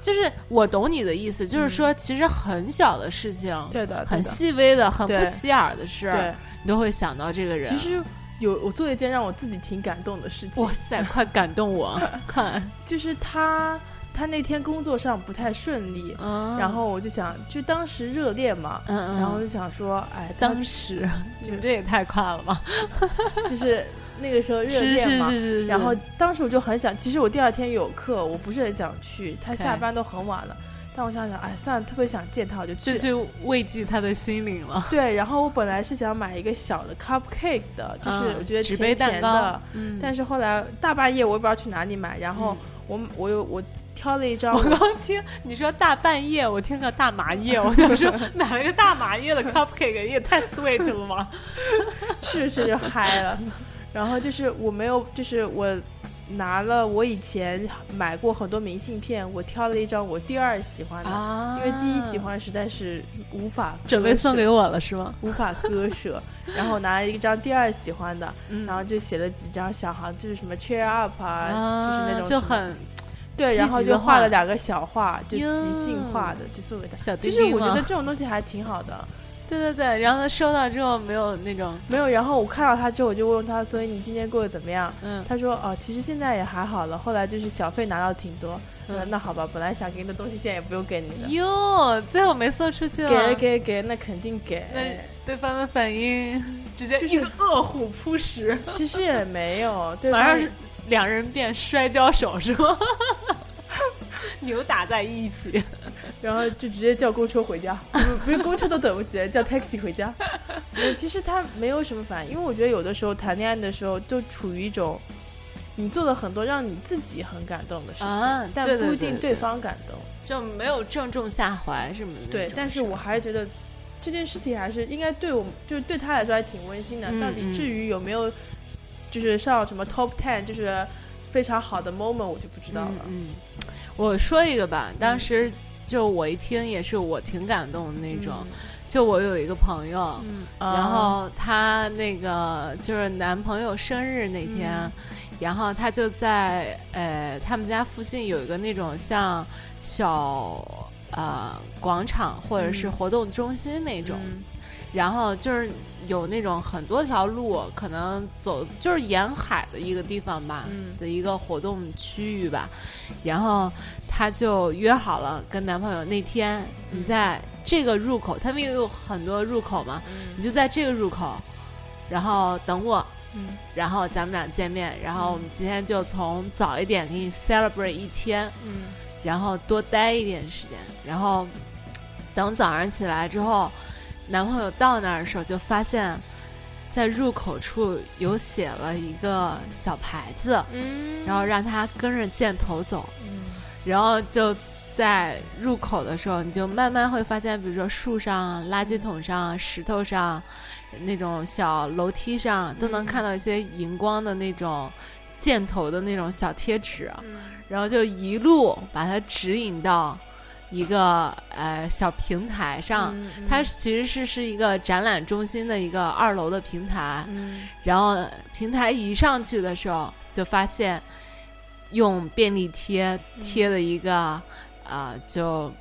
就是我懂你的意思，就是说其实很小的事情，嗯对的，很细微的、很不起眼的事儿，你都会想到这个人。其实有我做一件让我自己挺感动的事情。哇，塞，快感动我！看，就是他他那天工作上不太顺利，嗯，然后我就想，就当时热恋嘛，嗯嗯，然后我就想说，哎，当时你们这也太快了吧！就是那个时候热是恋嘛。是是是，然后当时我就很想，其实我第二天有课，我不是很想去，他下班都很晚了。但我想想，哎，算了，特别想见他，我就去就。去慰藉他的心灵了。对，然后我本来是想买一个小的 cupcake 的，就是嗯我觉得纸杯的，，嗯，但是后来大半夜我也不知道去哪里买，然后我我有我挑了一张我刚刚听你说大半夜，我听个大麻叶，我想说 买了一个大麻叶的 cupcake 也太 sweet 了吧？是是就嗨了，然后就是我没有，就是我拿了我以前买过很多明信片，我挑了一张我第二喜欢的，啊因为第一喜欢实在是无法 准备送给我了是吗？无法割舍，然后我拿了一张第二喜欢的，嗯然后就写了几张小行，就是什么 cheer up 啊，啊，就是那种就很对，然后就画画了两个小画，就即兴画的，就送给他。小其实我觉得这种东西还挺好的。对对对，然后他收到之后没有那种没有，然后我看到他之后，我就问他，所以你今天过得怎么样？嗯他说哦，其实现在也还好了。后来就是小费拿到挺多，嗯嗯，那好吧，本来想给你的东西现在也不用给你了，哟，最后没送出去了，给给给，那肯定给。那对方的反应直接就是饿虎扑食，其实也没有，对方马上是两人变摔跤手是吗？扭打在一起，然后就直接叫公车回家，不 不是公车都等不及，叫 taxi 回家。其实他没有什么反应，因为我觉得有的时候谈恋爱的时候就处于一种，你做了很多让你自己很感动的事情，啊但不一定对对方感动。就没有正中下怀什么的。对，但是我还是觉得这件事情还是应该对我，就是对他来说还挺温馨的。嗯到底嗯至于有没有，就是上什么 top ten，就是非常好的 moment，我就不知道了。嗯，嗯我说一个吧，当时就我一听也是我挺感动的那种。就我有一个朋友，嗯，然后她那个就是男朋友生日那天，嗯。然后她就在呃他们家附近有一个那种像小呃广场或者是嗯。活动中心那种，嗯然后就是有那种很多条路，可能走就是沿海的一个地方吧，嗯的一个活动区域吧。然后她就约好了跟男朋友那天你在这个入口，他们也有很多入口嘛，你就在这个入口，然后等我。嗯然后咱们俩见面，然后我们今天就从早一点给你 celebrate 一天，嗯然后多待一点时间，然后等早上起来之后，男朋友到那儿的时候就发现，在入口处有写了一个小牌子，嗯。然后让他跟着箭头走，嗯。然后就在入口的时候，你就慢慢会发现，比如说树上、垃圾桶上、石头上，那种小楼梯上，都能嗯。看到一些荧光的那种箭头的那种小贴纸。嗯。然后就一路把它指引到一个呃小平台上。嗯它其实是是一个展览中心的一个二楼的平台，嗯。然后平台一上去的时候，就发现用便利贴贴了一个啊、呃就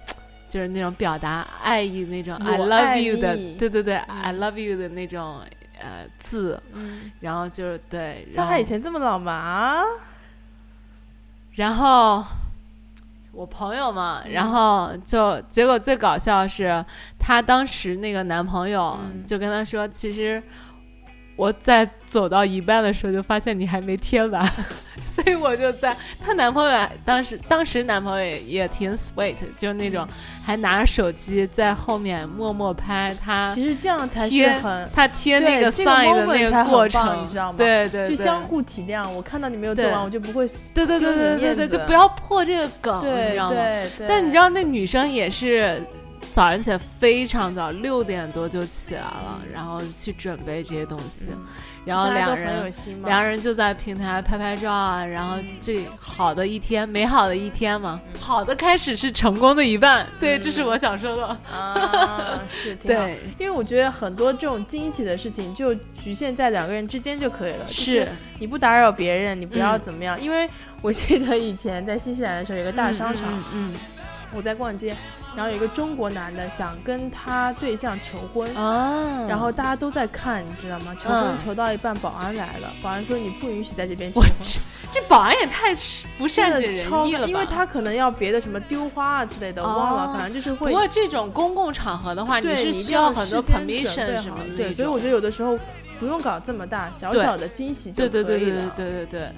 就是那种表达爱意那种 “I love you” 的，对对对、嗯。I love you” 的那种呃字，嗯，然后就是对，像他以前这么老嘛？然后我朋友嘛，嗯。然后就结果最搞笑的是，她当时那个男朋友嗯。就跟她说，其实我在走到一半的时候就发现你还没贴完，所以我就在她男朋友当时当时男朋友也也挺 sweet，就那种还拿着手机在后面默默拍他其实这样才是贴很。他贴那个 sign 的那个过程，你知道吗对对，对就相互体谅，我看到你没有做完，我就不会对对对对对对，就不要破这个梗，你知道吗？对对。但你知道那女生也是早上起来非常早，六点多就起来了，然后去准备这些东西，然后两人。两人就在平台拍拍照啊，然后这好的一天，美好的一天嘛，好的开始是成功的一半，对，这是我想说的，啊，是挺好。对，因为我觉得很多这种惊喜的事情就局限在两个人之间就可以了，是。你不打扰别人，你不要嗯。怎么样。因为我记得以前在新西兰的时候，有个大商场，嗯。我在逛街，然后有一个中国男的想跟他对象求婚。然后大家都在看，你知道吗？求婚嗯求到一半，保安来了，保安说你不允许在这边求婚，这保安也太不善解人意了吧？因为他可能要别的什么丢花啊之类的，我忘了，哦反正就是会不过这种公共场合的话，你，是需要很多 permission 什么的，对，所以我觉得有的时候不用搞这么大，小小的惊喜就可以了。对对对对对对对。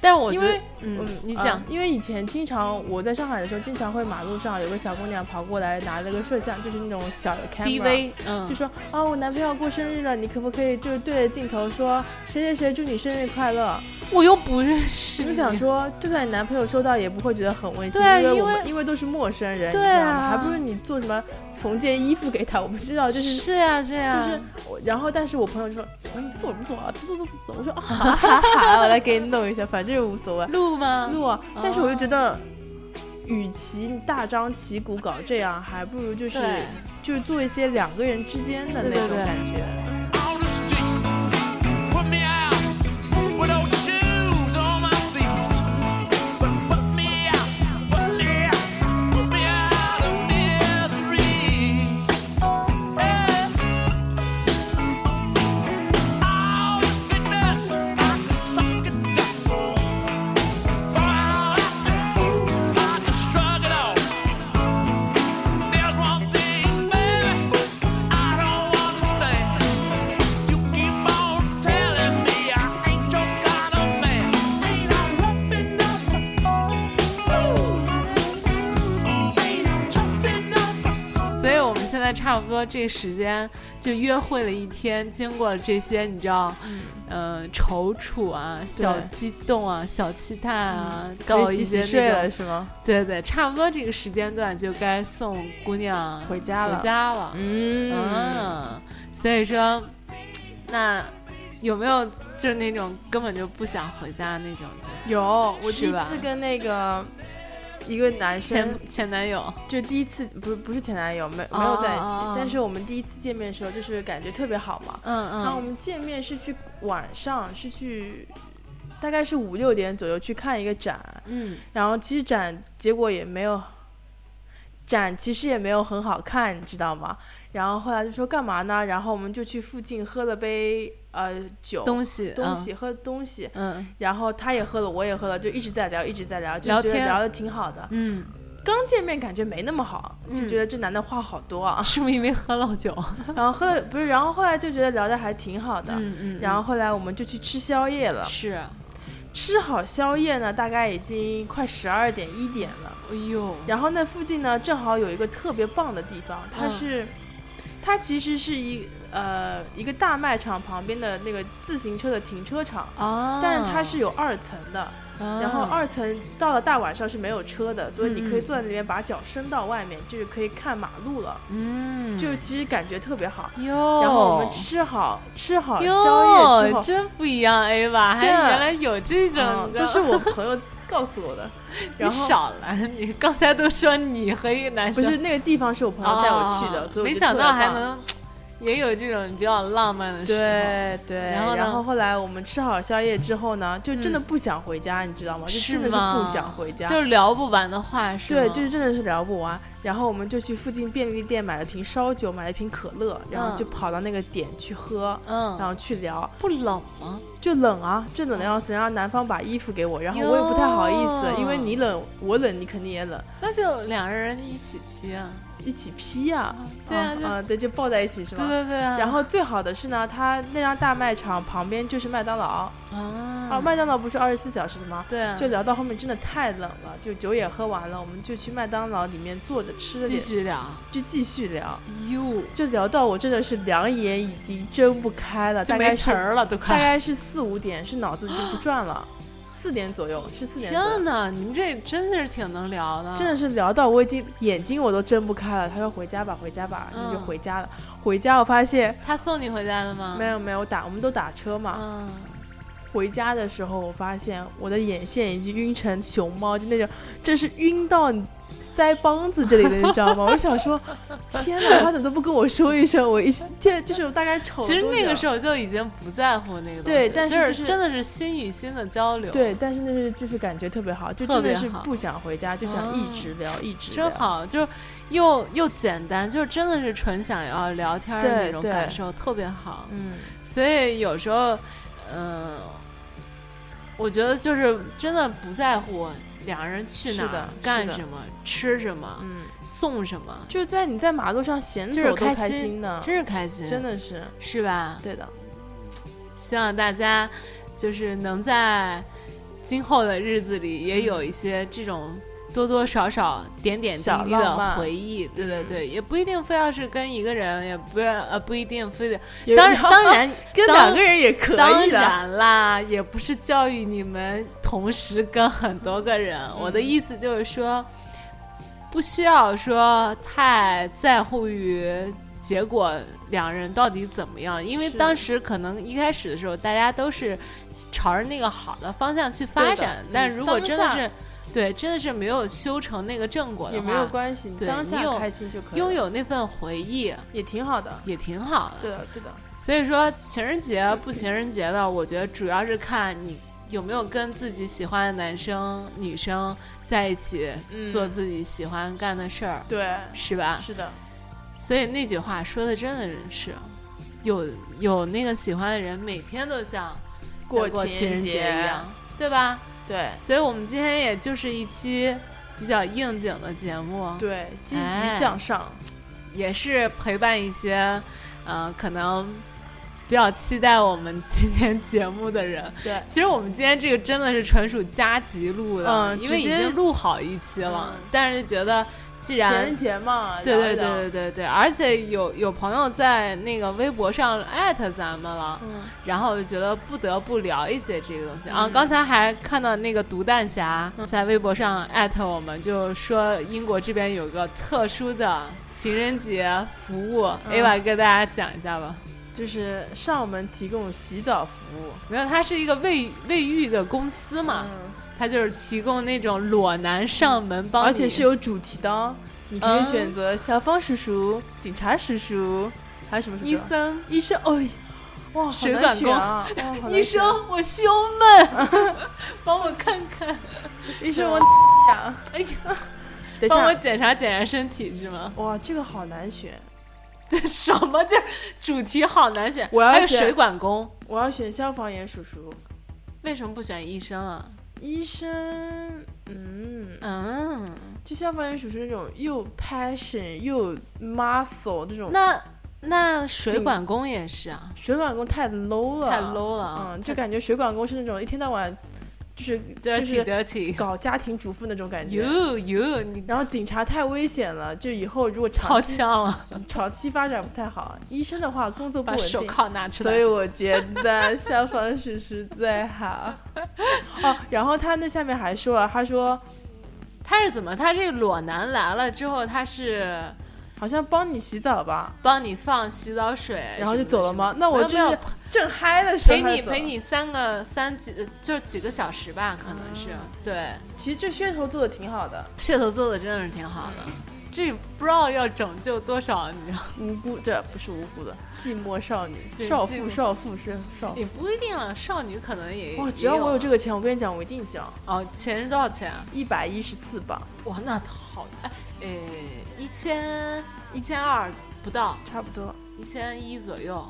但是我觉得因为，嗯嗯，，你讲啊，因为以前经常我在上海的时候，经常会马路上有个小姑娘跑过来拿了个摄像，就是那种小的 camera。就，说啊，我男朋友过生日了，你可不可以就是对着镜头说谁谁谁祝你生日快乐？我又不认识你你，想说，就算你男朋友收到也不会觉得很温馨，因为因为我们因为都是陌生人，对？啊还不如你做什么缝件衣服给他，我不知道，就是是呀是呀，就是我，然后但是我朋友就说你做什么做啊，做做做做做，我说啊好好好，我来给你弄一下，反正无所谓，录吗？录啊。但是我就觉哦得，与其大张旗鼓搞这样，还不如就是就是做一些两个人之间的那种感觉。在差不多这个时间就约会了一天，经过了这些，你知道，嗯、踌躇啊，小激动啊，小期待啊，搞可以一些洗洗睡，了是吗？对对，差不多这个时间段就该送姑娘回家了回家了，嗯，嗯，所以说，那有没有就是那种根本就不想回家的那种有，我第一次跟那个一个男生前前男友？就第一次不是不是前男友，没没有在一起，但是我们第一次见面的时候，就是感觉特别好嘛。嗯然后我嗯，们见面是去晚上，是去大概是五六点左右去看一个展，嗯然后其实展结果也没有，展其实也没有很好看，你知道吗？然后后来就说干嘛呢？然后我们就去附近喝了杯呃酒东西东西，喝东西，嗯然后他也喝了，我也喝了，就一直在聊，一直在聊，就觉得聊的挺好的。嗯，刚见面感觉没那么好，就嗯觉得这男的话好多啊。是不是因为喝了酒？然后喝了不是，然后后来就觉得聊的还挺好的。嗯嗯，然后后来我们就去吃宵夜了，是，吃好宵夜呢，大概已经快十二点一点了。哎呦，然后那附近呢，正好有一个特别棒的地方，它嗯是，它其实是一呃一个大卖场旁边的那个自行车的停车场，哦，但是它是有二层的，然后啊二层到了大晚上是没有车的，所以你可以坐在那边把脚伸到外面，就是可以看马路了，嗯，就其实感觉特别好。哟，然后我们吃好吃好宵夜之，后，真不一样，A 吧？还这原来有这种嗯，都是我 朋友告诉我的。然你后少来，你刚才都说你和一个男生不是那个地方是我朋友带我去的，哦所以我没想到还能也有这种比较浪漫的时候。对对，然后然后来我们吃好宵夜之后呢，就真的不想回家，你知道吗？就真的是不想回家。就是聊不完的话是吗？对，就是真的是聊不完。然后我们就去附近便利店买了瓶烧酒，买了瓶可乐，然后嗯就跑到那个点去喝，嗯然嗯，后去聊，不冷吗？就冷啊，就冷的要死，然后男方把衣服给我，然后我也不太好意思，因为你冷，我冷，你肯定也冷，那就两个人一起披啊。一起披啊、对啊就啊、对，就抱在一起是对吗？对对啊。然后最好的是呢，他那家大卖场旁边就是麦当劳，啊啊，麦当劳不是二十四小时的吗？对啊，就聊到后面真的太冷了，就酒也喝完了，我们就去麦当劳里面坐着吃继续聊。就继续聊，哟，就聊到我真的是两眼已经睁不开了，就没大概词儿了，都快大。概是四五点，是脑子就不转了，四点左右是四点左右，天哪，你们这真的是挺能聊的。真的是聊到我已经眼睛我都睁不开了。他说回家吧，回家吧，那就嗯回家了。回家我发现他送你回家的吗？没有没有打，我们都打车嘛。嗯，回家的时候，我发现我的眼线已经晕成熊猫，就那种，这是晕到你腮帮子这里的，你知道吗？我想说，天哪，他怎么都不跟我说一声？我一天就是我大概瞅其实那个时候就已经不在乎那个东西，对但是就就是真的是心与心的交流，，对，但是那是就是感觉特别好，就特真的别是不想回家，就想一哦直聊，一直聊真。好，就又又简单，就是真的是纯想要聊天的那种感受，特别好。嗯，所以有时候，嗯、我觉得就是真的不在乎两个人去哪儿干什么、吃什么、嗯，送什么，就在你在马路上闲就是走都开开心心的，真是开心，真的是。是吧？对的。希望大家就是能在今后的日子里也有一些这种多多少少点点滴滴的回忆。对对嗯对，也不一定非要是跟一个人，也不要呃不一定非得。当 然当然 跟两个人也可以当。然啦，也不是教育你们同时跟很多个人。我的意思就是说，不需要说太在乎于结果，两人到底怎么样，因为当时可能一开始的时候，大家都是朝着那个好的方向去发展。嗯但如果真的是对，真的是没有修成那个正果的也话，没有关系，你当下开心就可以，拥有那份回忆也挺好的。也挺好的。对的，对的，所以说情人节不情人节的，我觉得主要是看你有没有跟自己喜欢的男生、女生在一起嗯做自己喜欢干的事儿，对，是吧？是的，所以那句话说的真的是，有有那个喜欢的人，每天都像过过情人节节一样，对吧？对。所以我们今天也就是一期比较应景的节目，对，积极哎。向上。也是陪伴一些，呃，可能比较期待我们今天节目的人。对，其实我们今天这个真的是纯属加急录的，嗯因为已经录好一期了，嗯。但是就觉得既情然人节嘛，对对对对对对，而且有有朋友在那个微博上艾特咱们了，嗯，然后我就觉得不得不聊一些这个东西、啊。嗯。刚才还看到那个毒弹侠在微博上艾特我们，就说英国这边有个特殊的情人节服务、嗯。A a 跟大家讲一下吧。就是上门提供洗澡服务。没有，它是一个卫卫浴的公司嘛，嗯，它就是提供那种裸男上门帮你，而且是有主题的哦，你可以嗯选择消防叔叔、警察叔叔，还有什么？医生。医生，哦，哇，好难水管选啊！医生，我胸闷，帮我看看。医生，我呀，哎呀，等一帮我，检查检查身体是吗？哇，这个好难选，这什么？这主题好难选。我要选水管工，我要选消防员叔叔。为什么不选医生啊？医生，嗯，嗯，就消防员叔叔那种又 passion 又 muscle 这种，那那水管工也是啊，水管工太 low 了，太 low 了啊，嗯，就感觉水管工是那种一天到晚就是就 dirty 是。搞家庭主妇那种感觉。有有，然后警察太危险了，就以后如果长期了，长期发展不太好。医生的话工作不把稳定，手铐拿出来。所以我觉得消防叔叔最好。哦，然后他那下面还说了，他说他是怎么？他这个裸男来了之后，他是好像帮你洗澡吧，帮你放洗澡水，然后就走了吗？那我就是正嗨的时候陪你陪你三个三几就是几个小时吧，可能是、对。其实这噱头做的挺好的，噱头做的真的是挺好的，这不知道要拯救多少你知道。无辜，这不是无辜的，寂寞少女，对少妇，少妇是少妇。也不一定了，少女可能也哇，只要我有这个个钱，我跟你讲，我一定交。哦，钱是多少钱啊？一百一十四磅，哇，那好，哎，呃，一千一千二不到，差不多一千一左右。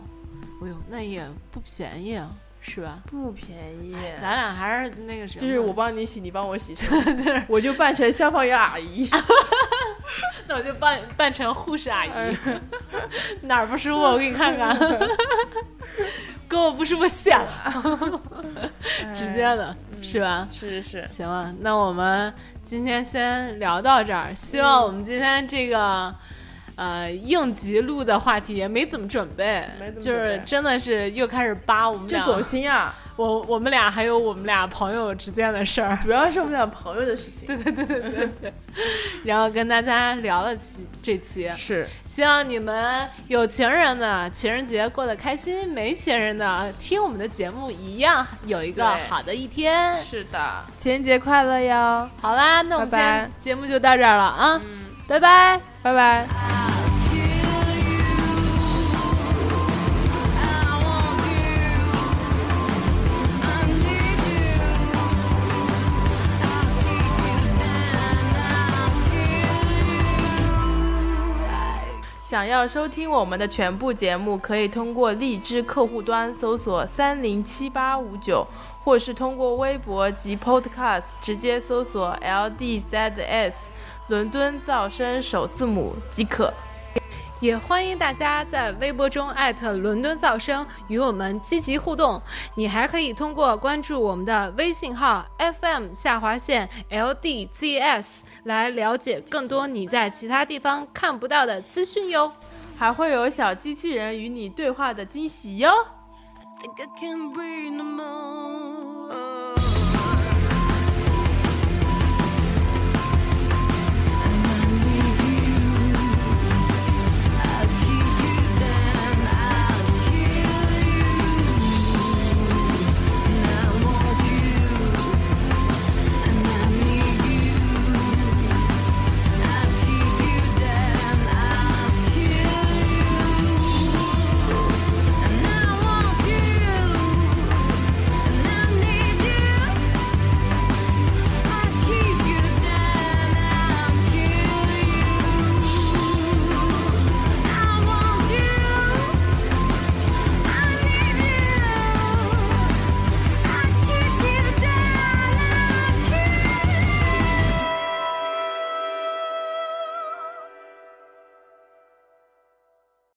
哎呦，那也不便宜啊，是吧？不便宜。咱俩还是那个什么，就是我帮你洗，你帮我洗，我就扮成消防员阿姨。那我就扮扮成护士阿姨，嗯 哪儿不舒服我给你看看，跟我不舒服显了，直接的是吧？是是是，行了，那我们今天先聊到这儿。希望我们今天这个、呃应急录的话题也没怎么准备，就是真的是又开始扒我们俩，就走心啊，我我们俩还有我们俩朋友之间的事儿，主要是我们俩朋友的事情。对对对对对对，然后跟大家聊了期这期。是希望你们有情人的情人节过得开心，没情人的听我们的节目一样有一个好的一天。是的，情人节快乐哟！好啦，那我们今天节目就到这儿了啊，拜拜。拜拜。想要收听我们的全部节目，可以通过荔枝客户端搜索三零七八五九，或是通过微博及 Podcast 直接搜索 LDZS 伦敦噪声首字母即可。也欢迎大家在微博中艾特伦敦噪声与我们积极互动。你还可以通过关注我们的微信号 FM 下划线 LDZS 来了解更多你在其他地方看不到的资讯哟。还会有小机器人与你对话的惊喜哟。think I can.